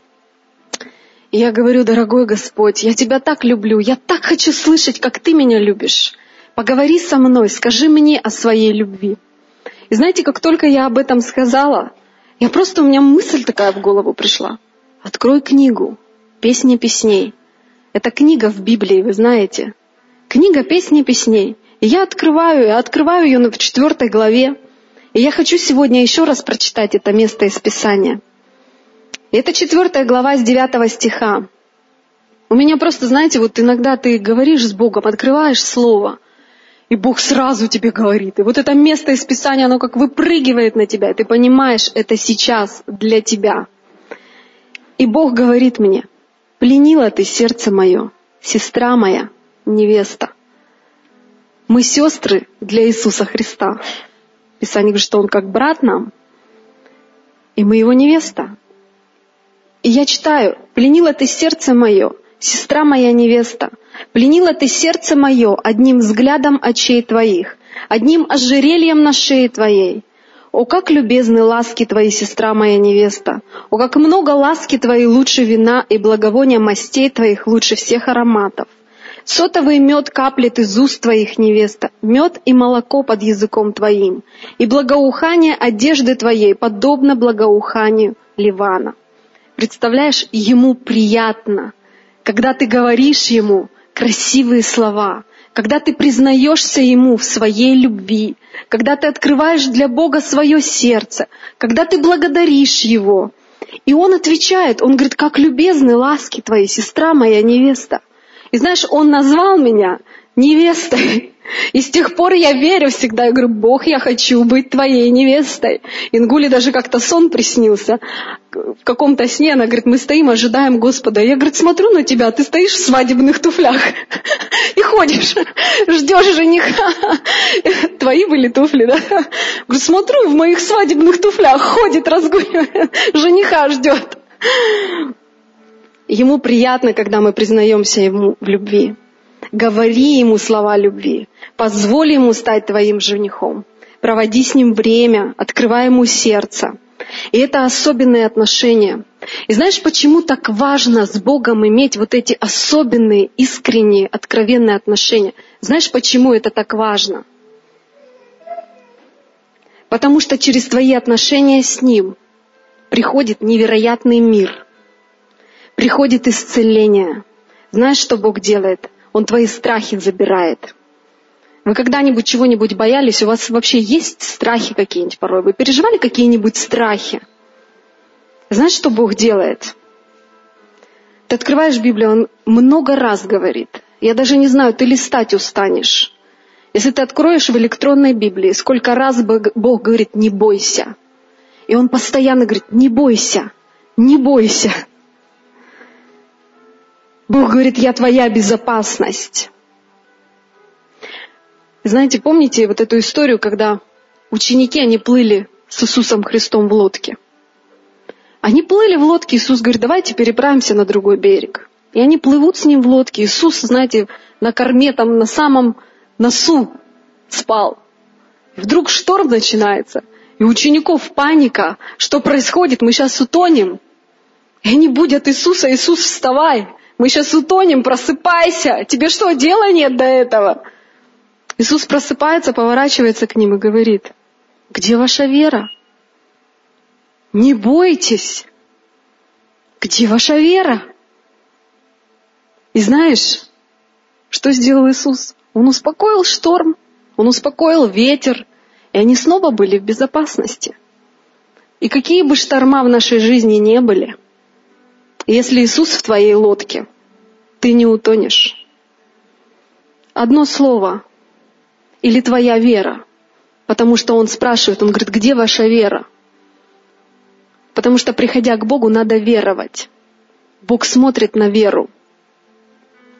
И я говорю, дорогой Господь, я Тебя так люблю, я так хочу слышать, как Ты меня любишь. Поговори со мной, скажи мне о своей любви. И знаете, как только я об этом сказала, я просто, у меня мысль такая в голову пришла. Открой книгу «Песни песней». Это книга в Библии, вы знаете. Книга «Песни песней». И я открываю, я открываю ее в четвертой главе. И я хочу сегодня еще раз прочитать это место из Писания – это четвертая глава с девятого стиха. У меня просто, знаете, вот иногда ты говоришь с Богом, открываешь Слово, и Бог сразу тебе говорит. И вот это место из Писания, оно как выпрыгивает на тебя, и ты понимаешь, это сейчас для тебя. И Бог говорит мне, пленила ты сердце мое, сестра моя, невеста. Мы сестры для Иисуса Христа. Писание говорит, что Он как брат нам, и мы Его невеста. И я читаю, «Пленила ты сердце мое, сестра моя невеста, пленила ты сердце мое одним взглядом очей твоих, одним ожерельем на шее твоей. О, как любезны ласки твои, сестра моя невеста! О, как много ласки твоей лучше вина и благовония мастей твоих лучше всех ароматов! Сотовый мед каплет из уст твоих, невеста, мед и молоко под языком твоим, и благоухание одежды твоей подобно благоуханию Ливана. Представляешь, ему приятно, когда ты говоришь ему красивые слова, когда ты признаешься ему в своей любви, когда ты открываешь для Бога свое сердце, когда ты благодаришь его. И он отвечает, он говорит, как любезны ласки твои, сестра моя невеста. И знаешь, он назвал меня невестой. И с тех пор я верю всегда. Я говорю, Бог, я хочу быть твоей невестой. Ингуле даже как-то сон приснился. В каком-то сне она говорит, мы стоим, ожидаем Господа. Я, говорит, смотрю на тебя, ты стоишь в свадебных туфлях и ходишь, ждешь жениха. Твои были туфли, да? Говорю, смотрю, в моих свадебных туфлях ходит, разгуливает, жениха ждет. Ему приятно, когда мы признаемся ему в любви. Говори ему слова любви. Позволь ему стать твоим женихом. Проводи с ним время, открывай ему сердце. И это особенные отношения. И знаешь, почему так важно с Богом иметь вот эти особенные, искренние, откровенные отношения? Знаешь, почему это так важно? Потому что через твои отношения с Ним приходит невероятный мир, приходит исцеление. Знаешь, что Бог делает? Он твои страхи забирает. Вы когда-нибудь чего-нибудь боялись? У вас вообще есть страхи какие-нибудь порой? Вы переживали какие-нибудь страхи? Знаешь, что Бог делает? Ты открываешь Библию, Он много раз говорит. Я даже не знаю, ты листать устанешь. Если ты откроешь в электронной Библии, сколько раз Бог говорит, не бойся. И Он постоянно говорит, не бойся, не бойся. Бог говорит, я твоя безопасность. Знаете, помните вот эту историю, когда ученики, они плыли с Иисусом Христом в лодке? Они плыли в лодке, Иисус говорит, давайте переправимся на другой берег. И они плывут с ним в лодке. Иисус, знаете, на корме, там на самом носу спал. И вдруг шторм начинается, и учеников паника. Что происходит? Мы сейчас утонем. И они будут Иисуса, Иисус, вставай. Мы сейчас утонем, просыпайся. Тебе что, дела нет до этого? Иисус просыпается, поворачивается к ним и говорит, где ваша вера? Не бойтесь. Где ваша вера? И знаешь, что сделал Иисус? Он успокоил шторм, он успокоил ветер, и они снова были в безопасности. И какие бы шторма в нашей жизни не были, если Иисус в твоей лодке, ты не утонешь. Одно слово или твоя вера, потому что Он спрашивает, Он говорит, где ваша вера? Потому что, приходя к Богу, надо веровать. Бог смотрит на веру.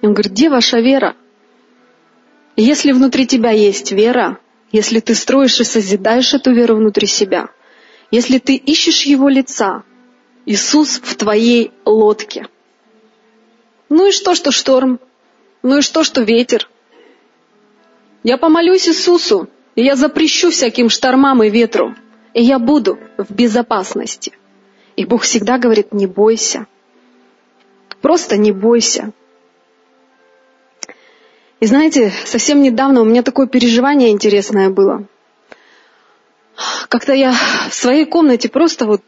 И Он говорит, где ваша вера? Если внутри тебя есть вера, если ты строишь и созидаешь эту веру внутри себя, если ты ищешь Его лица, Иисус в твоей лодке. Ну и что, что шторм? Ну и что, что ветер? Я помолюсь Иисусу, и я запрещу всяким штормам и ветру, и я буду в безопасности. И Бог всегда говорит, не бойся. Просто не бойся. И знаете, совсем недавно у меня такое переживание интересное было. Как-то я в своей комнате просто вот,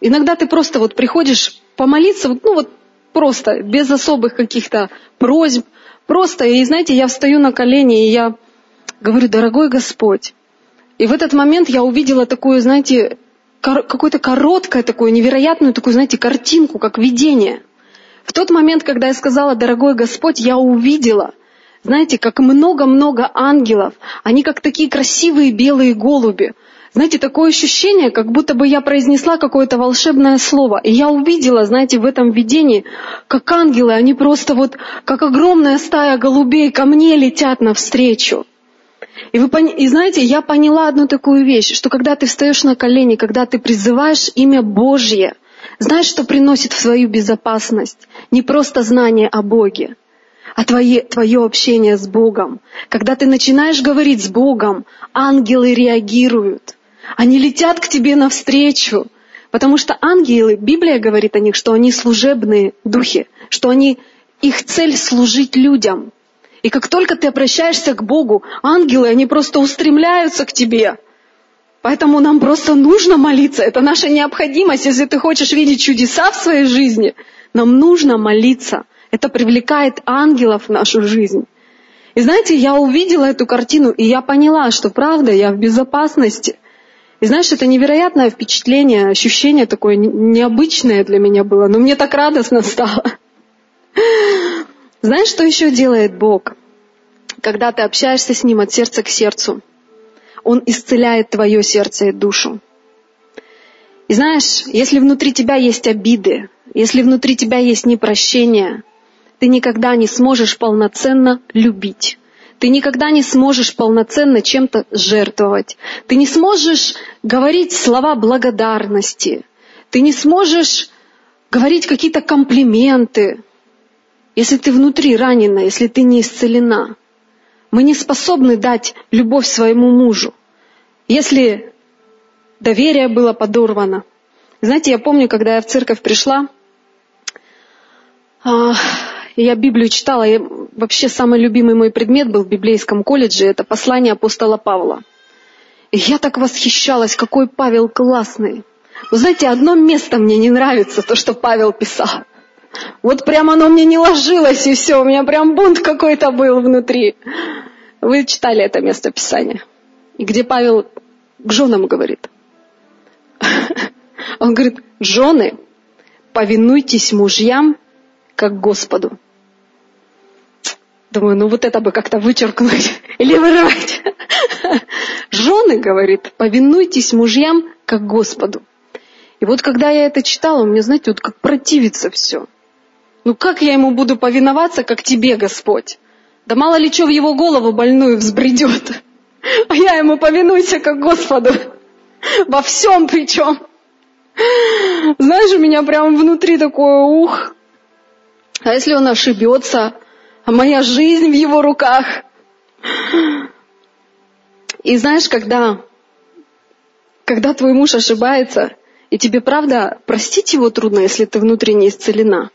иногда ты просто вот приходишь помолиться, ну вот просто, без особых каких-то просьб, просто, и знаете, я встаю на колени, и я говорю, дорогой Господь. И в этот момент я увидела такую, знаете, какое-то короткое такое, невероятную такую, знаете, картинку, как видение. В тот момент, когда я сказала, дорогой Господь, я увидела, знаете, как много-много ангелов. Они как такие красивые белые голуби. Знаете, такое ощущение, как будто бы я произнесла какое-то волшебное слово. И я увидела, знаете, в этом видении, как ангелы, они просто вот, как огромная стая голубей ко мне летят навстречу. И, вы, и знаете, я поняла одну такую вещь, что когда ты встаешь на колени, когда ты призываешь имя Божье, знаешь, что приносит в свою безопасность? Не просто знание о Боге, а твое, твое общение с Богом. Когда ты начинаешь говорить с Богом, ангелы реагируют. Они летят к тебе навстречу. Потому что ангелы, Библия говорит о них, что они служебные духи, что они, их цель служить людям. И как только ты обращаешься к Богу, ангелы, они просто устремляются к тебе. Поэтому нам просто нужно молиться. Это наша необходимость. Если ты хочешь видеть чудеса в своей жизни, нам нужно молиться. Это привлекает ангелов в нашу жизнь. И знаете, я увидела эту картину, и я поняла, что правда, я в безопасности. И знаешь, это невероятное впечатление, ощущение такое необычное для меня было, но мне так радостно стало. Знаешь, что еще делает Бог? Когда ты общаешься с Ним от сердца к сердцу, Он исцеляет твое сердце и душу. И знаешь, если внутри тебя есть обиды, если внутри тебя есть непрощение, ты никогда не сможешь полноценно любить. Ты никогда не сможешь полноценно чем-то жертвовать. Ты не сможешь говорить слова благодарности. Ты не сможешь говорить какие-то комплименты. если ты внутри ранена, если ты не исцелена. Мы не способны дать любовь своему мужу. Если доверие было подорвано. Знаете, я помню, когда я в церковь пришла, а, я Библию читала, и вообще самый любимый мой предмет был в библейском колледже, это послание апостола Павла. И я так восхищалась, какой Павел классный. Вы знаете, одно место мне не нравится, то, что Павел писал. Вот прям оно мне не ложилось, и все, у меня прям бунт какой-то был внутри. Вы читали это место Писания, где Павел к женам говорит. Он говорит, жены, повинуйтесь мужьям, как Господу. Думаю, ну вот это бы как-то вычеркнуть или вырывать. Жены, говорит, повинуйтесь мужьям, как Господу. И вот когда я это читала, у меня, знаете, вот как противится все. Ну как я ему буду повиноваться, как тебе, Господь? Да мало ли что в его голову больную взбредет. А я ему повинуйся, как Господу. Во всем причем. Знаешь, у меня прям внутри такое ух. А если он ошибется, а моя жизнь в его руках? И знаешь, когда, когда твой муж ошибается, и тебе правда простить его трудно, если ты внутренне исцелена.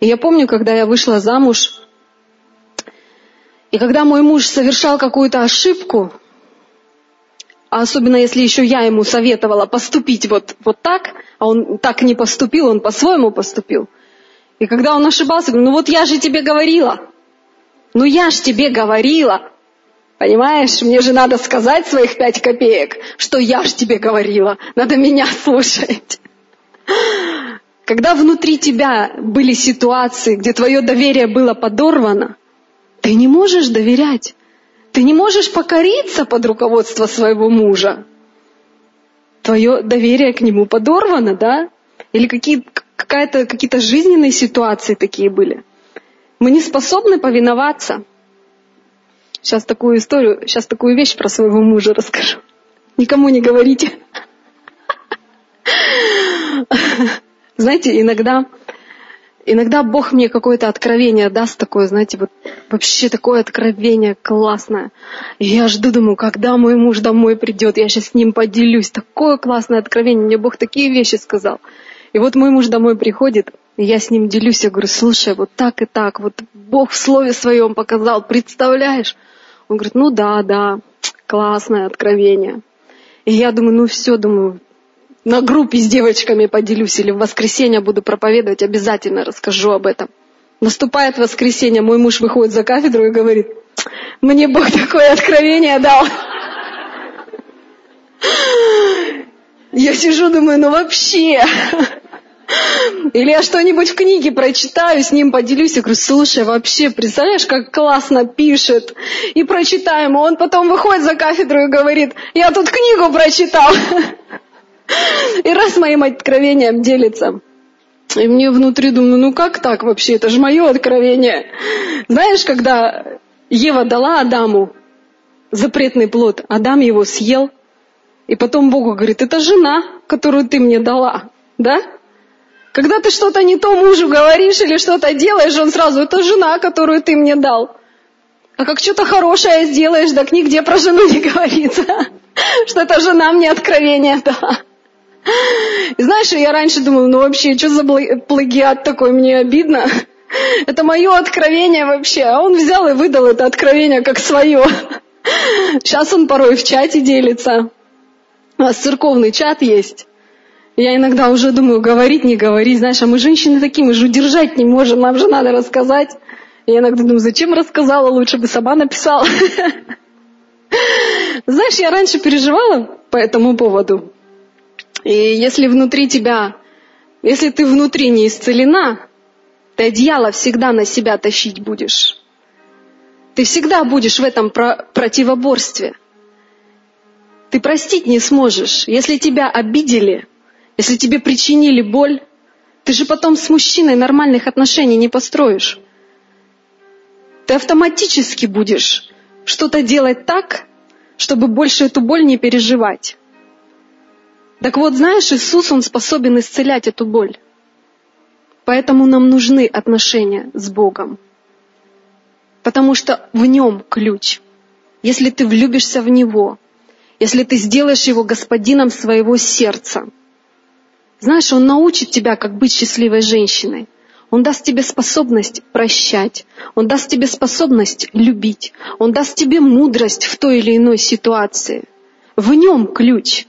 И я помню, когда я вышла замуж, и когда мой муж совершал какую-то ошибку, а особенно если еще я ему советовала поступить вот, вот так, а он так не поступил, он по-своему поступил. И когда он ошибался, говорю, ну вот я же тебе говорила, ну я же тебе говорила, Понимаешь, мне же надо сказать своих пять копеек, что я же тебе говорила, надо меня слушать. Когда внутри тебя были ситуации, где твое доверие было подорвано, ты не можешь доверять. Ты не можешь покориться под руководство своего мужа. Твое доверие к нему подорвано, да? Или какие, какая-то, какие-то жизненные ситуации такие были. Мы не способны повиноваться. Сейчас такую историю, сейчас такую вещь про своего мужа расскажу. Никому не говорите. Знаете, иногда, иногда Бог мне какое-то откровение даст такое, знаете, вот вообще такое откровение классное. И я жду, думаю, когда мой муж домой придет, я сейчас с ним поделюсь. Такое классное откровение, мне Бог такие вещи сказал. И вот мой муж домой приходит, я с ним делюсь, я говорю, слушай, вот так и так, вот Бог в слове своем показал, представляешь? Он говорит, ну да, да, классное откровение. И я думаю, ну все, думаю, на группе с девочками поделюсь или в воскресенье буду проповедовать, обязательно расскажу об этом. Наступает воскресенье, мой муж выходит за кафедру и говорит, мне Бог такое откровение дал. Я сижу, думаю, ну вообще. Или я что-нибудь в книге прочитаю, с ним поделюсь. Я говорю, слушай, вообще, представляешь, как классно пишет. И прочитаем. Он потом выходит за кафедру и говорит, я тут книгу прочитал. И раз моим откровением делится. И мне внутри думаю, ну как так вообще? Это же мое откровение. Знаешь, когда Ева дала Адаму запретный плод, Адам его съел, и потом Богу говорит, это жена, которую ты мне дала, да? Когда ты что-то не то мужу говоришь или что-то делаешь, он сразу, это жена, которую ты мне дал. А как что-то хорошее сделаешь, так нигде про жену не говорится, что эта жена мне откровение дала. Знаешь, я раньше думала, ну вообще, что за плагиат такой, мне обидно. Это мое откровение вообще. А он взял и выдал это откровение как свое. Сейчас он порой в чате делится. У нас церковный чат есть. Я иногда уже думаю, говорить, не говорить. Знаешь, а мы женщины такие, мы же удержать не можем, нам же надо рассказать. Я иногда думаю, зачем рассказала, лучше бы сама написала. Знаешь, я раньше переживала по этому поводу. И если внутри тебя, если ты внутри не исцелена, ты одеяло всегда на себя тащить будешь. Ты всегда будешь в этом про- противоборстве. Ты простить не сможешь. Если тебя обидели, если тебе причинили боль, ты же потом с мужчиной нормальных отношений не построишь. Ты автоматически будешь что-то делать так, чтобы больше эту боль не переживать. Так вот, знаешь, Иисус, Он способен исцелять эту боль. Поэтому нам нужны отношения с Богом. Потому что в нем ключ. Если ты влюбишься в Него, если ты сделаешь Его господином своего сердца, знаешь, Он научит тебя, как быть счастливой женщиной. Он даст тебе способность прощать. Он даст тебе способность любить. Он даст тебе мудрость в той или иной ситуации. В нем ключ.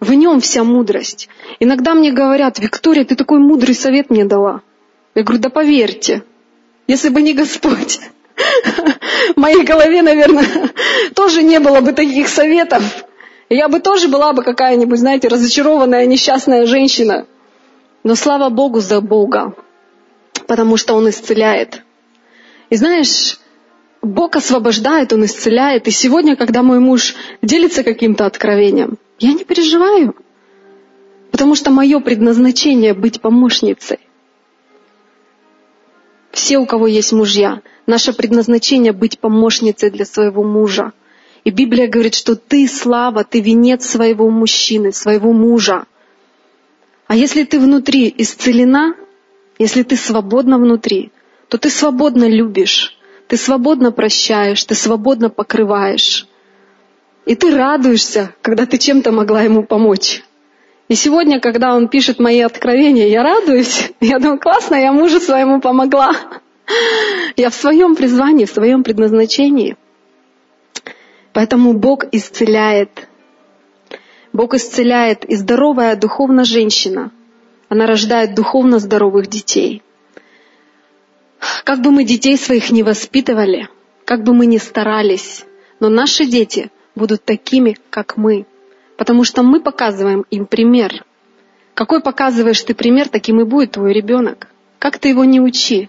В нем вся мудрость. Иногда мне говорят, Виктория, ты такой мудрый совет мне дала. Я говорю, да поверьте, если бы не Господь, в моей голове, наверное, тоже не было бы таких советов. Я бы тоже была бы какая-нибудь, знаете, разочарованная, несчастная женщина. Но слава Богу за Бога потому что Он исцеляет. И знаешь, Бог освобождает, Он исцеляет. И сегодня, когда мой муж делится каким-то откровением, я не переживаю, потому что мое предназначение быть помощницей. Все, у кого есть мужья, наше предназначение быть помощницей для своего мужа. И Библия говорит, что ты слава, ты венец своего мужчины, своего мужа. А если ты внутри исцелена, если ты свободна внутри, то ты свободно любишь, ты свободно прощаешь, ты свободно покрываешь. И ты радуешься, когда ты чем-то могла ему помочь. И сегодня, когда он пишет мои откровения, я радуюсь. Я думаю, классно, я мужу своему помогла. Я в своем призвании, в своем предназначении. Поэтому Бог исцеляет. Бог исцеляет, и здоровая духовно женщина – она рождает духовно здоровых детей. Как бы мы детей своих не воспитывали, как бы мы ни старались, но наши дети будут такими, как мы, потому что мы показываем им пример. Какой показываешь ты пример, таким и будет твой ребенок. Как ты его не учи.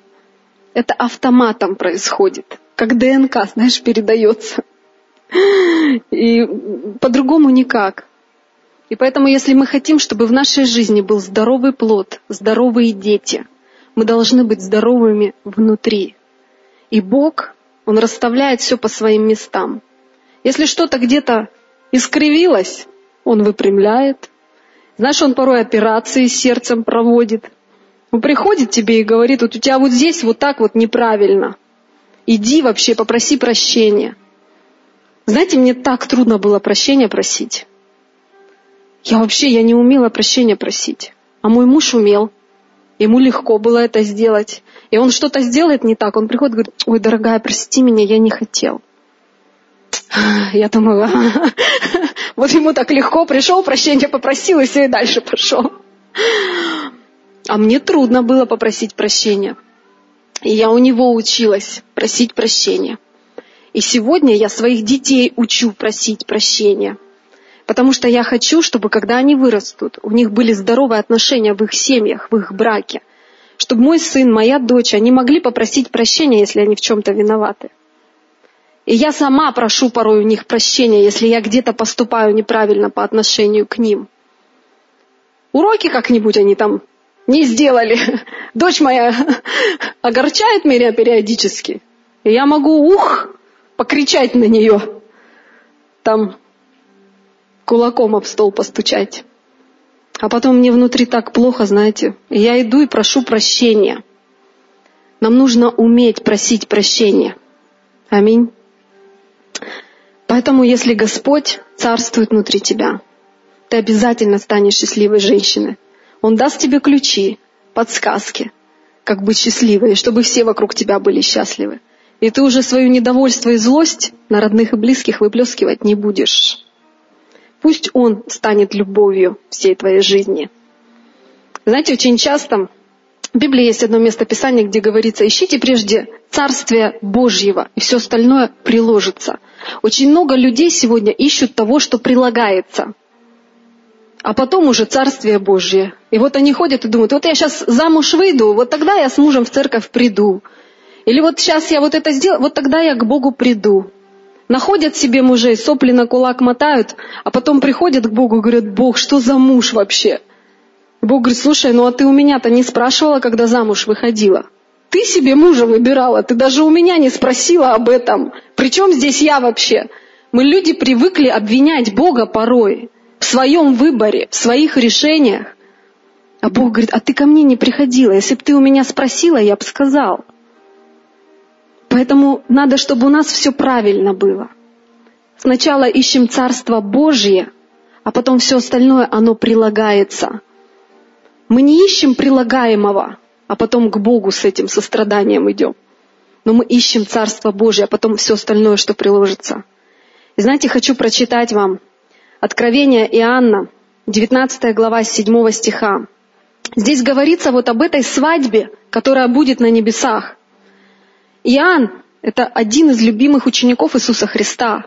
Это автоматом происходит, как ДНК, знаешь, передается. И по-другому никак. И поэтому, если мы хотим, чтобы в нашей жизни был здоровый плод, здоровые дети, мы должны быть здоровыми внутри. И Бог, Он расставляет все по своим местам. Если что-то где-то искривилось, Он выпрямляет. Знаешь, Он порой операции сердцем проводит. Он приходит тебе и говорит, вот у тебя вот здесь вот так вот неправильно. Иди вообще, попроси прощения. Знаете, мне так трудно было прощения просить. Я вообще, я не умела прощения просить. А мой муж умел. Ему легко было это сделать. И он что-то сделает не так. Он приходит и говорит, ой, дорогая, прости меня, я не хотел. Я думала, вот ему так легко пришел, прощения попросил, и все, и дальше пошел. А мне трудно было попросить прощения. И я у него училась просить прощения. И сегодня я своих детей учу просить прощения. Потому что я хочу, чтобы когда они вырастут, у них были здоровые отношения в их семьях, в их браке. Чтобы мой сын, моя дочь, они могли попросить прощения, если они в чем-то виноваты. И я сама прошу порой у них прощения, если я где-то поступаю неправильно по отношению к ним. Уроки как-нибудь они там не сделали. Дочь моя огорчает меня периодически. И я могу, ух, покричать на нее. Там кулаком об стол постучать. А потом мне внутри так плохо, знаете. Я иду и прошу прощения. Нам нужно уметь просить прощения. Аминь. Поэтому, если Господь царствует внутри тебя, ты обязательно станешь счастливой женщиной. Он даст тебе ключи, подсказки, как быть счастливой, чтобы все вокруг тебя были счастливы. И ты уже свое недовольство и злость на родных и близких выплескивать не будешь. Пусть Он станет любовью всей твоей жизни. Знаете, очень часто в Библии есть одно место Писания, где говорится, ищите прежде Царствие Божьего, и все остальное приложится. Очень много людей сегодня ищут того, что прилагается. А потом уже Царствие Божье. И вот они ходят и думают, вот я сейчас замуж выйду, вот тогда я с мужем в церковь приду. Или вот сейчас я вот это сделаю, вот тогда я к Богу приду. Находят себе мужей, сопли на кулак мотают, а потом приходят к Богу и говорят, Бог, что за муж вообще? Бог говорит, слушай, ну а ты у меня-то не спрашивала, когда замуж выходила? Ты себе мужа выбирала, ты даже у меня не спросила об этом. Причем здесь я вообще? Мы люди привыкли обвинять Бога порой в своем выборе, в своих решениях. А Бог говорит, а ты ко мне не приходила. Если бы ты у меня спросила, я бы сказал. Поэтому надо, чтобы у нас все правильно было. Сначала ищем Царство Божье, а потом все остальное, оно прилагается. Мы не ищем прилагаемого, а потом к Богу с этим состраданием идем. Но мы ищем Царство Божье, а потом все остальное, что приложится. И знаете, хочу прочитать вам Откровение Иоанна, 19 глава 7 стиха. Здесь говорится вот об этой свадьбе, которая будет на небесах. Иоанн – это один из любимых учеников Иисуса Христа,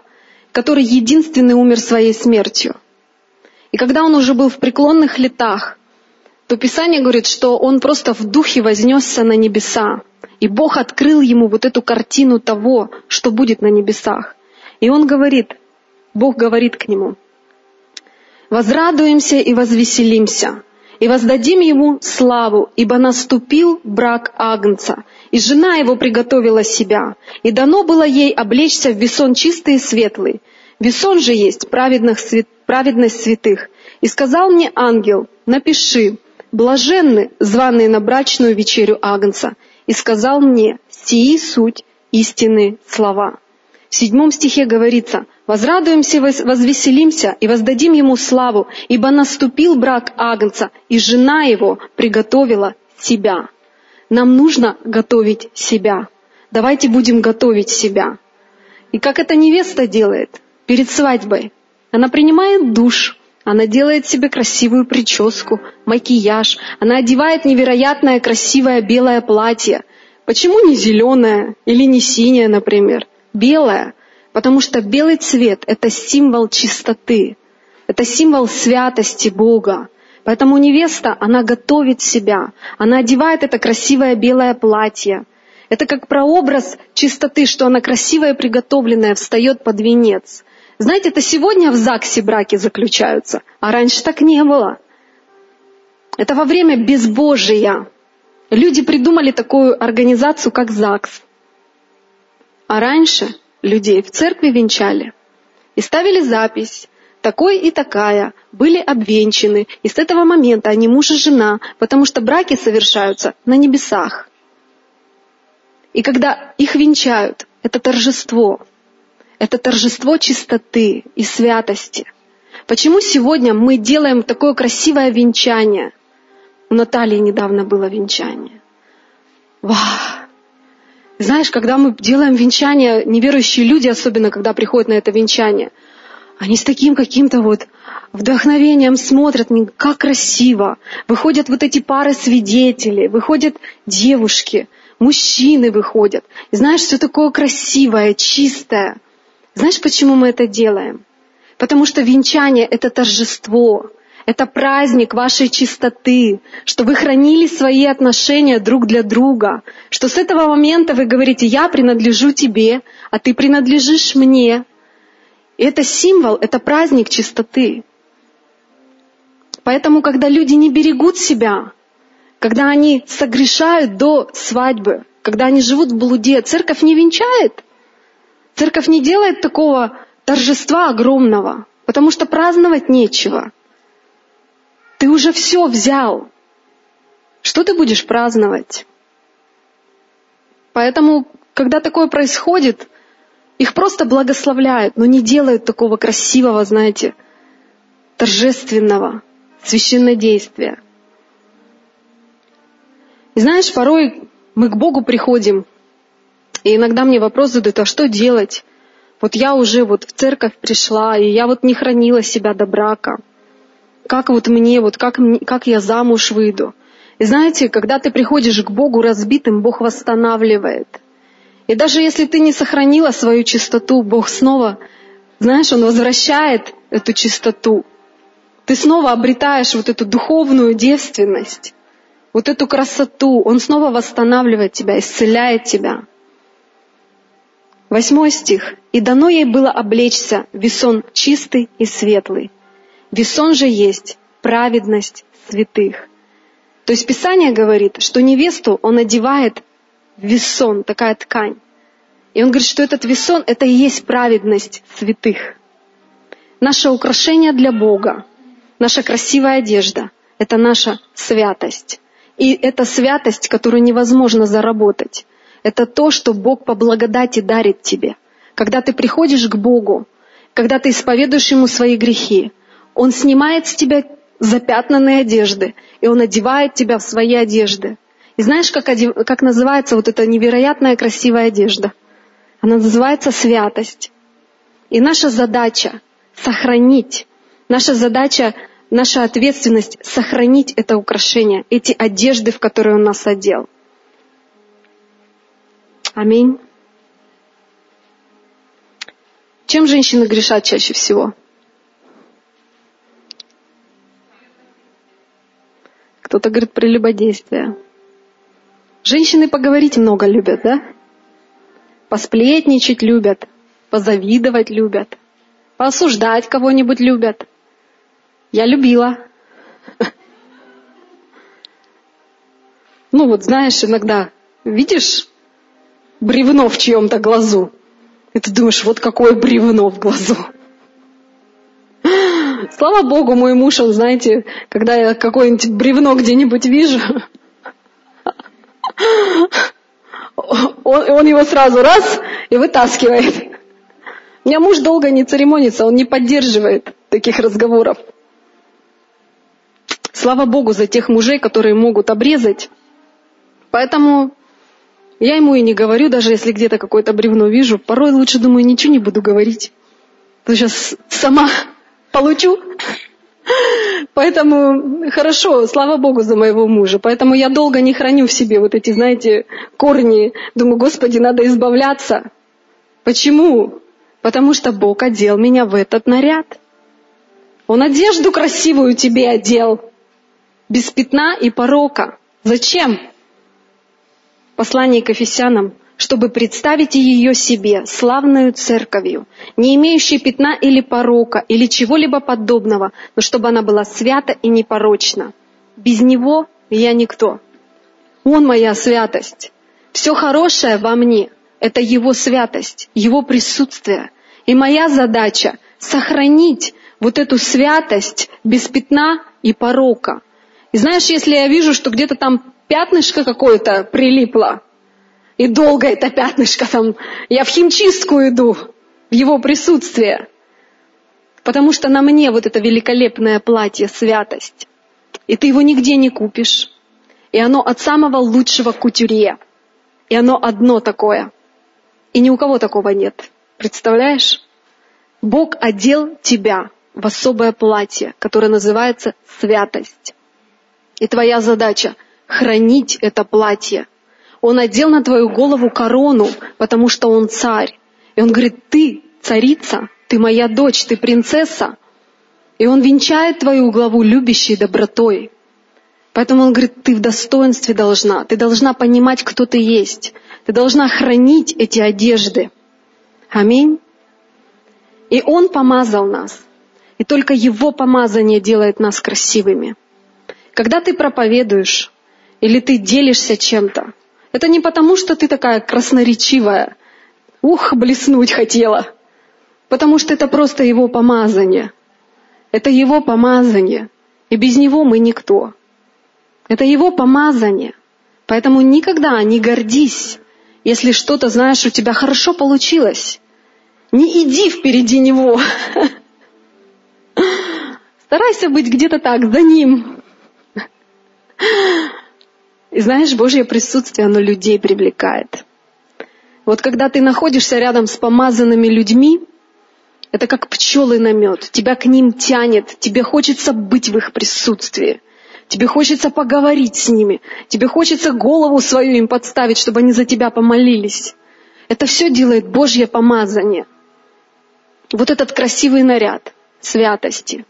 который единственный умер своей смертью. И когда он уже был в преклонных летах, то Писание говорит, что он просто в духе вознесся на небеса. И Бог открыл ему вот эту картину того, что будет на небесах. И он говорит, Бог говорит к нему, «Возрадуемся и возвеселимся, и воздадим ему славу, ибо наступил брак Агнца, и жена его приготовила себя, и дано было ей облечься в весон чистый и светлый. Весон же есть праведность святых. И сказал мне ангел, напиши, блаженны, званые на брачную вечерю Агнца, и сказал мне, сии суть истины слова. В седьмом стихе говорится, «Возрадуемся, возвеселимся и воздадим ему славу, ибо наступил брак Агнца, и жена его приготовила себя». Нам нужно готовить себя. Давайте будем готовить себя. И как эта невеста делает перед свадьбой? Она принимает душ, она делает себе красивую прическу, макияж. Она одевает невероятное красивое белое платье. Почему не зеленое или не синее, например? Белое. Потому что белый цвет – это символ чистоты. Это символ святости Бога. Поэтому невеста, она готовит себя. Она одевает это красивое белое платье. Это как прообраз чистоты, что она красивая и приготовленная встает под венец. Знаете, это сегодня в ЗАГСе браки заключаются, а раньше так не было. Это во время безбожия. Люди придумали такую организацию, как ЗАГС. А раньше людей в церкви венчали и ставили запись такой и такая были обвенчаны, и с этого момента они муж и жена, потому что браки совершаются на небесах. И когда их венчают, это торжество, это торжество чистоты и святости. Почему сегодня мы делаем такое красивое венчание? У Натальи недавно было венчание. Вау! Знаешь, когда мы делаем венчание, неверующие люди, особенно когда приходят на это венчание, они с таким каким-то вот вдохновением смотрят, как красиво. Выходят вот эти пары свидетелей, выходят девушки, мужчины выходят. И знаешь, все такое красивое, чистое. Знаешь, почему мы это делаем? Потому что венчание — это торжество, это праздник вашей чистоты, что вы хранили свои отношения друг для друга, что с этого момента вы говорите, я принадлежу тебе, а ты принадлежишь мне. И это символ, это праздник чистоты. Поэтому, когда люди не берегут себя, когда они согрешают до свадьбы, когда они живут в блуде, церковь не венчает, Церковь не делает такого торжества огромного, потому что праздновать нечего. Ты уже все взял. Что ты будешь праздновать? Поэтому, когда такое происходит, их просто благословляют, но не делают такого красивого, знаете, торжественного, священнодействия. И знаешь, порой мы к Богу приходим и иногда мне вопрос задают, а что делать? Вот я уже вот в церковь пришла, и я вот не хранила себя до брака. Как вот мне, вот как, как я замуж выйду? И знаете, когда ты приходишь к Богу разбитым, Бог восстанавливает. И даже если ты не сохранила свою чистоту, Бог снова, знаешь, Он возвращает эту чистоту. Ты снова обретаешь вот эту духовную девственность, вот эту красоту. Он снова восстанавливает тебя, исцеляет тебя. Восьмой стих. «И дано ей было облечься весон чистый и светлый. Весон же есть праведность святых». То есть Писание говорит, что невесту он одевает в весон, такая ткань. И он говорит, что этот весон – это и есть праведность святых. Наше украшение для Бога, наша красивая одежда это наша святость. И это святость, которую невозможно заработать. Это то, что Бог по благодати дарит тебе. Когда ты приходишь к Богу, когда ты исповедуешь Ему свои грехи, Он снимает с тебя запятнанные одежды, и Он одевает тебя в свои одежды. И знаешь, как, одев... как называется вот эта невероятная красивая одежда? Она называется святость. И наша задача сохранить, наша задача, наша ответственность сохранить это украшение, эти одежды, в которые Он нас одел. Аминь. Чем женщины грешат чаще всего? Кто-то говорит прелюбодействие. Женщины поговорить много любят, да? Посплетничать любят, позавидовать любят, поосуждать кого-нибудь любят. Я любила. Ну вот знаешь, иногда видишь бревно в чьем-то глазу, и ты думаешь, вот какое бревно в глазу. Слава Богу, мой муж, он, знаете, когда я какое-нибудь бревно где-нибудь вижу, он, он его сразу раз и вытаскивает. У меня муж долго не церемонится, он не поддерживает таких разговоров. Слава Богу за тех мужей, которые могут обрезать. Поэтому я ему и не говорю, даже если где-то какое-то бревно вижу. Порой лучше думаю, ничего не буду говорить. Сейчас сама получу. Поэтому хорошо, слава Богу за моего мужа. Поэтому я долго не храню в себе вот эти, знаете, корни. Думаю, Господи, надо избавляться. Почему? Потому что Бог одел меня в этот наряд. Он одежду красивую тебе одел. Без пятна и порока. Зачем? Послание к Ефесянам – чтобы представить ее себе славную церковью, не имеющей пятна или порока, или чего-либо подобного, но чтобы она была свята и непорочна. Без него я никто. Он моя святость. Все хорошее во мне – это его святость, его присутствие. И моя задача – сохранить вот эту святость без пятна и порока. И знаешь, если я вижу, что где-то там пятнышко какое-то прилипло, и долго это пятнышко там, я в химчистку иду, в его присутствие. Потому что на мне вот это великолепное платье, святость. И ты его нигде не купишь. И оно от самого лучшего кутюрье. И оно одно такое. И ни у кого такого нет. Представляешь? Бог одел тебя в особое платье, которое называется святость. И твоя задача — хранить это платье – он одел на твою голову корону, потому что он царь. И он говорит, ты царица, ты моя дочь, ты принцесса. И он венчает твою главу любящей добротой. Поэтому он говорит, ты в достоинстве должна, ты должна понимать, кто ты есть. Ты должна хранить эти одежды. Аминь. И он помазал нас. И только его помазание делает нас красивыми. Когда ты проповедуешь или ты делишься чем-то, это не потому, что ты такая красноречивая, ух, блеснуть хотела, потому что это просто его помазание. Это его помазание, и без него мы никто. Это его помазание. Поэтому никогда не гордись, если что-то, знаешь, у тебя хорошо получилось. Не иди впереди него. Старайся быть где-то так, за ним. И знаешь, Божье присутствие, оно людей привлекает. Вот когда ты находишься рядом с помазанными людьми, это как пчелы на мед. Тебя к ним тянет, тебе хочется быть в их присутствии. Тебе хочется поговорить с ними. Тебе хочется голову свою им подставить, чтобы они за тебя помолились. Это все делает Божье помазание. Вот этот красивый наряд святости.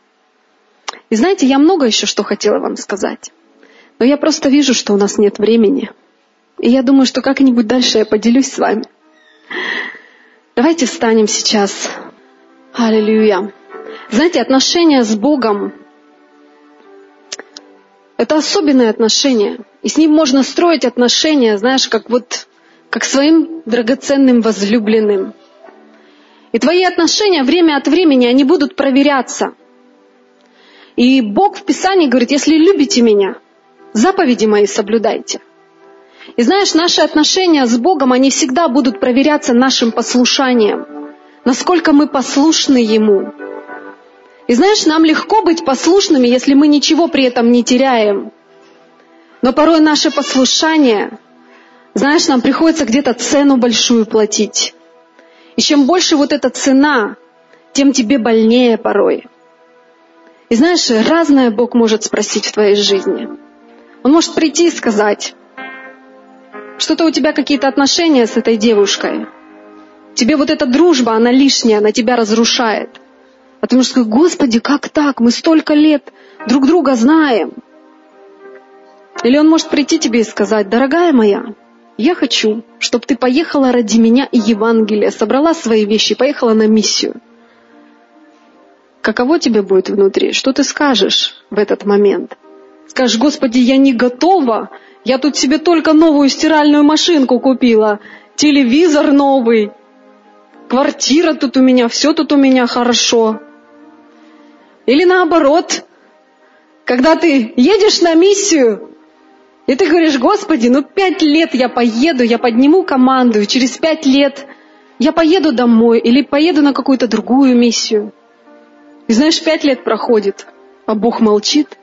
И знаете, я много еще что хотела вам сказать. Но я просто вижу, что у нас нет времени. И я думаю, что как-нибудь дальше я поделюсь с вами. Давайте встанем сейчас. Аллилуйя. Знаете, отношения с Богом – это особенные отношения. И с Ним можно строить отношения, знаешь, как вот как своим драгоценным возлюбленным. И твои отношения время от времени, они будут проверяться. И Бог в Писании говорит, если любите меня, заповеди мои соблюдайте. И знаешь, наши отношения с Богом, они всегда будут проверяться нашим послушанием. Насколько мы послушны Ему. И знаешь, нам легко быть послушными, если мы ничего при этом не теряем. Но порой наше послушание, знаешь, нам приходится где-то цену большую платить. И чем больше вот эта цена, тем тебе больнее порой. И знаешь, разное Бог может спросить в твоей жизни. Он может прийти и сказать, что-то у тебя какие-то отношения с этой девушкой. Тебе вот эта дружба, она лишняя, она тебя разрушает. А ты можешь сказать, Господи, как так? Мы столько лет друг друга знаем. Или он может прийти тебе и сказать, дорогая моя, я хочу, чтобы ты поехала ради меня и Евангелия, собрала свои вещи поехала на миссию. Каково тебе будет внутри? Что ты скажешь в этот момент? Скажешь, Господи, я не готова, я тут себе только новую стиральную машинку купила, телевизор новый, квартира тут у меня, все тут у меня хорошо. Или наоборот, когда ты едешь на миссию, и ты говоришь, Господи, ну пять лет я поеду, я подниму команду, и через пять лет я поеду домой или поеду на какую-то другую миссию. И знаешь, пять лет проходит, а Бог молчит.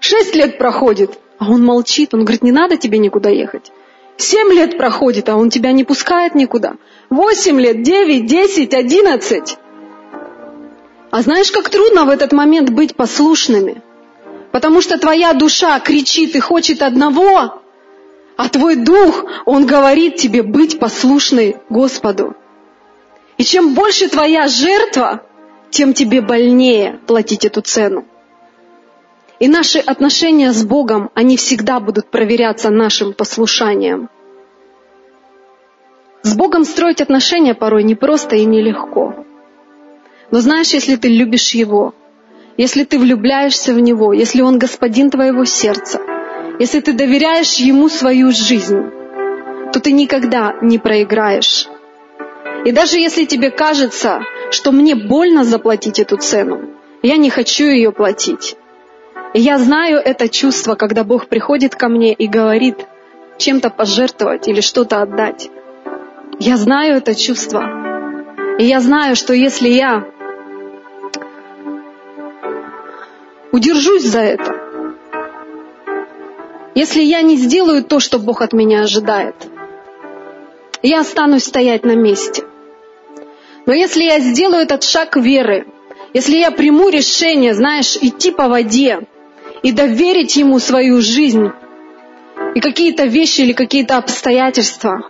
Шесть лет проходит, а Он молчит. Он говорит, не надо тебе никуда ехать. Семь лет проходит, а Он тебя не пускает никуда. Восемь лет, девять, десять, одиннадцать. А знаешь, как трудно в этот момент быть послушными? Потому что твоя душа кричит и хочет одного, а твой дух, он говорит тебе быть послушной Господу. И чем больше твоя жертва, тем тебе больнее платить эту цену. И наши отношения с Богом, они всегда будут проверяться нашим послушанием. С Богом строить отношения порой непросто и нелегко. Но знаешь, если ты любишь Его, если ты влюбляешься в Него, если Он господин твоего сердца, если ты доверяешь Ему свою жизнь, то ты никогда не проиграешь. И даже если тебе кажется, что мне больно заплатить эту цену. Я не хочу ее платить. Я знаю это чувство, когда Бог приходит ко мне и говорит чем-то пожертвовать или что-то отдать. Я знаю это чувство. И я знаю, что если я удержусь за это, если я не сделаю то, что Бог от меня ожидает, я останусь стоять на месте. Но если я сделаю этот шаг веры, если я приму решение, знаешь, идти по воде и доверить ему свою жизнь и какие-то вещи или какие-то обстоятельства,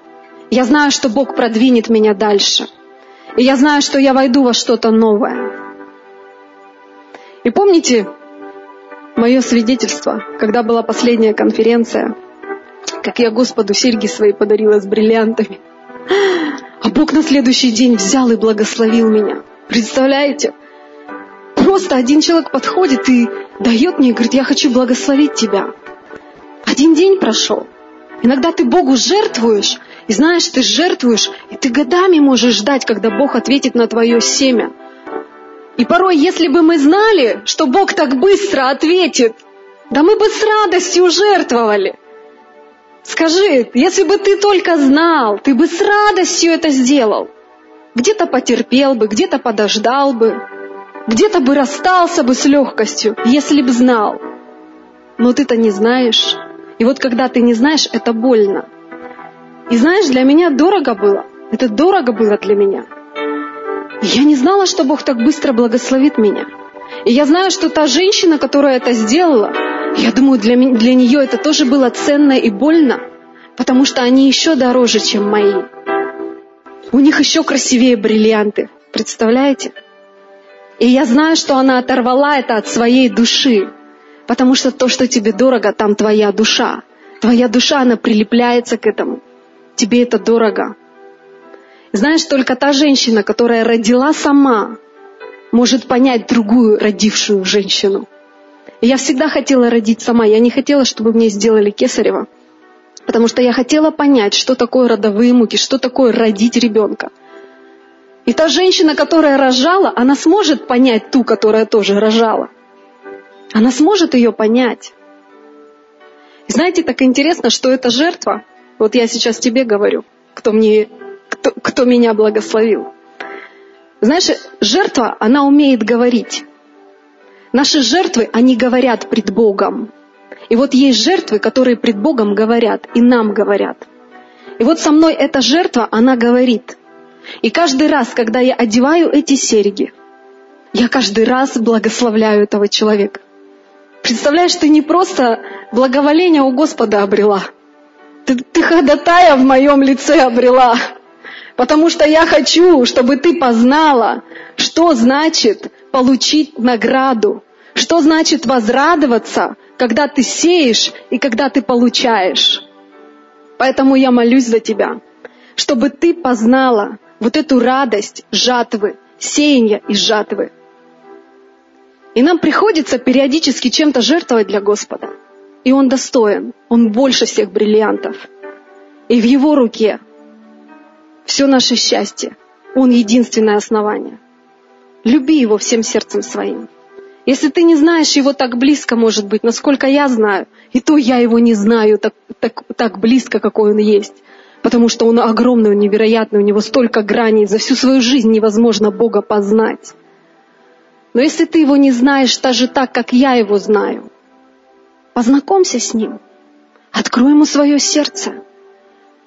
я знаю, что Бог продвинет меня дальше. И я знаю, что я войду во что-то новое. И помните мое свидетельство, когда была последняя конференция, как я Господу серьги свои подарила с бриллиантами. А Бог на следующий день взял и благословил меня. Представляете? Просто один человек подходит и дает мне, говорит, я хочу благословить тебя. Один день прошел. Иногда ты Богу жертвуешь, и знаешь, ты жертвуешь, и ты годами можешь ждать, когда Бог ответит на твое семя. И порой, если бы мы знали, что Бог так быстро ответит, да мы бы с радостью жертвовали. Скажи, если бы ты только знал, ты бы с радостью это сделал. Где-то потерпел бы, где-то подождал бы, где-то бы расстался бы с легкостью, если бы знал. Но ты-то не знаешь. И вот когда ты не знаешь, это больно. И знаешь, для меня дорого было. Это дорого было для меня. я не знала, что Бог так быстро благословит меня. И я знаю, что та женщина, которая это сделала, я думаю, для, для нее это тоже было ценно и больно, потому что они еще дороже, чем мои. У них еще красивее бриллианты, представляете? И я знаю, что она оторвала это от своей души, потому что то, что тебе дорого, там твоя душа. Твоя душа, она прилепляется к этому. Тебе это дорого. Знаешь, только та женщина, которая родила сама, может понять другую родившую женщину. Я всегда хотела родить сама. Я не хотела, чтобы мне сделали кесарево. Потому что я хотела понять, что такое родовые муки, что такое родить ребенка. И та женщина, которая рожала, она сможет понять ту, которая тоже рожала. она сможет ее понять. И знаете, так интересно, что эта жертва, вот я сейчас тебе говорю, кто, мне, кто, кто меня благословил. Знаешь, жертва, она умеет говорить. Наши жертвы, они говорят пред Богом. И вот есть жертвы, которые пред Богом говорят, и нам говорят. И вот со мной эта жертва, она говорит. И каждый раз, когда я одеваю эти серьги, я каждый раз благословляю этого человека. Представляешь, ты не просто благоволение у Господа обрела. Ты, ты ходатая в моем лице обрела. Потому что я хочу, чтобы ты познала, что значит получить награду, что значит возрадоваться, когда ты сеешь и когда ты получаешь. Поэтому я молюсь за тебя, чтобы ты познала вот эту радость жатвы, сеяния и жатвы. И нам приходится периодически чем-то жертвовать для Господа. И Он достоин, Он больше всех бриллиантов. И в Его руке все наше счастье. Он единственное основание. Люби Его всем сердцем своим. Если ты не знаешь Его так близко, может быть, насколько я знаю, и то я Его не знаю так, так, так близко, какой Он есть, потому что Он огромный, Он невероятный, у Него столько граней, за всю свою жизнь невозможно Бога познать. Но если ты Его не знаешь даже так, как я Его знаю, познакомься с Ним, открой Ему свое сердце –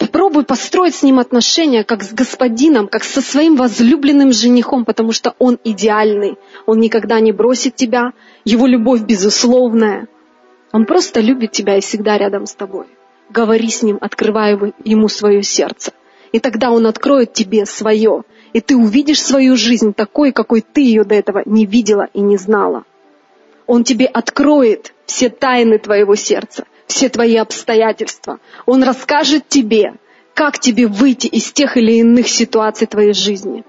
Попробуй построить с ним отношения, как с господином, как со своим возлюбленным женихом, потому что он идеальный. Он никогда не бросит тебя. Его любовь безусловная. Он просто любит тебя и всегда рядом с тобой. Говори с ним, открывай ему свое сердце. И тогда он откроет тебе свое. И ты увидишь свою жизнь такой, какой ты ее до этого не видела и не знала. Он тебе откроет все тайны твоего сердца все твои обстоятельства. Он расскажет тебе, как тебе выйти из тех или иных ситуаций твоей жизни.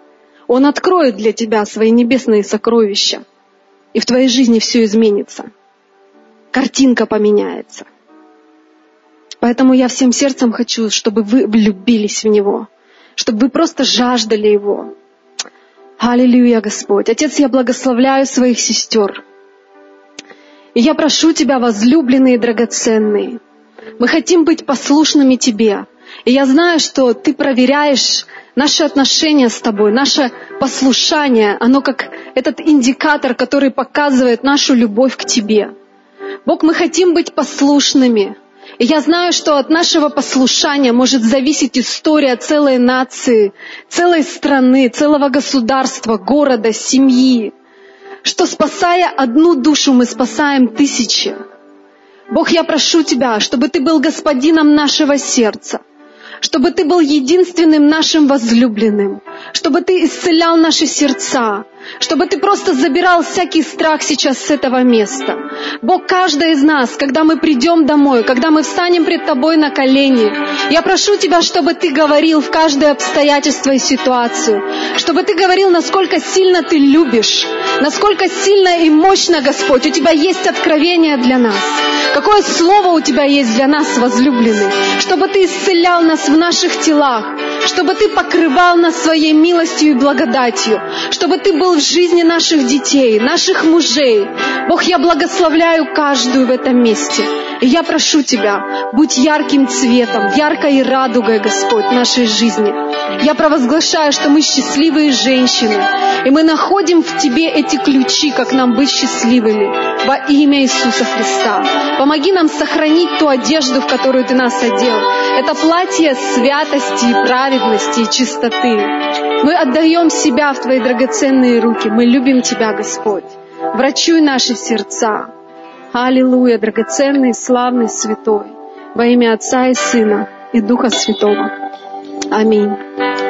Он откроет для тебя свои небесные сокровища. И в твоей жизни все изменится. Картинка поменяется. Поэтому я всем сердцем хочу, чтобы вы влюбились в Него. Чтобы вы просто жаждали Его. Аллилуйя, Господь. Отец, я благословляю своих сестер. И я прошу Тебя, возлюбленные и драгоценные, мы хотим быть послушными Тебе. И я знаю, что Ты проверяешь наши отношения с Тобой, наше послушание, оно как этот индикатор, который показывает нашу любовь к Тебе. Бог, мы хотим быть послушными. И я знаю, что от нашего послушания может зависеть история целой нации, целой страны, целого государства, города, семьи что спасая одну душу, мы спасаем тысячи. Бог, я прошу Тебя, чтобы Ты был господином нашего сердца, чтобы Ты был единственным нашим возлюбленным, чтобы Ты исцелял наши сердца, чтобы Ты просто забирал всякий страх сейчас с этого места. Бог, каждый из нас, когда мы придем домой, когда мы встанем пред Тобой на колени, я прошу Тебя, чтобы Ты говорил в каждое обстоятельство и ситуацию, чтобы Ты говорил, насколько сильно Ты любишь, насколько сильно и мощно, Господь, у Тебя есть откровение для нас. Какое слово у Тебя есть для нас, возлюбленный, чтобы Ты исцелял нас в наших телах, чтобы Ты покрывал нас своей милостью и благодатью, чтобы Ты был в жизни наших детей, наших мужей. Бог, я благословляю каждую в этом месте. И я прошу Тебя, будь ярким цветом, яркой радугой, Господь, нашей жизни. Я провозглашаю, что мы счастливые женщины, и мы находим в Тебе эти ключи, как нам быть счастливыми во имя Иисуса Христа. Помоги нам сохранить ту одежду, в которую Ты нас одел. Это платье святости и праведности и чистоты. Мы отдаем себя в Твои драгоценные руки. Мы любим Тебя, Господь. Врачуй наши сердца. Аллилуйя, драгоценный, славный, святой. Во имя Отца и Сына и Духа Святого. Аминь.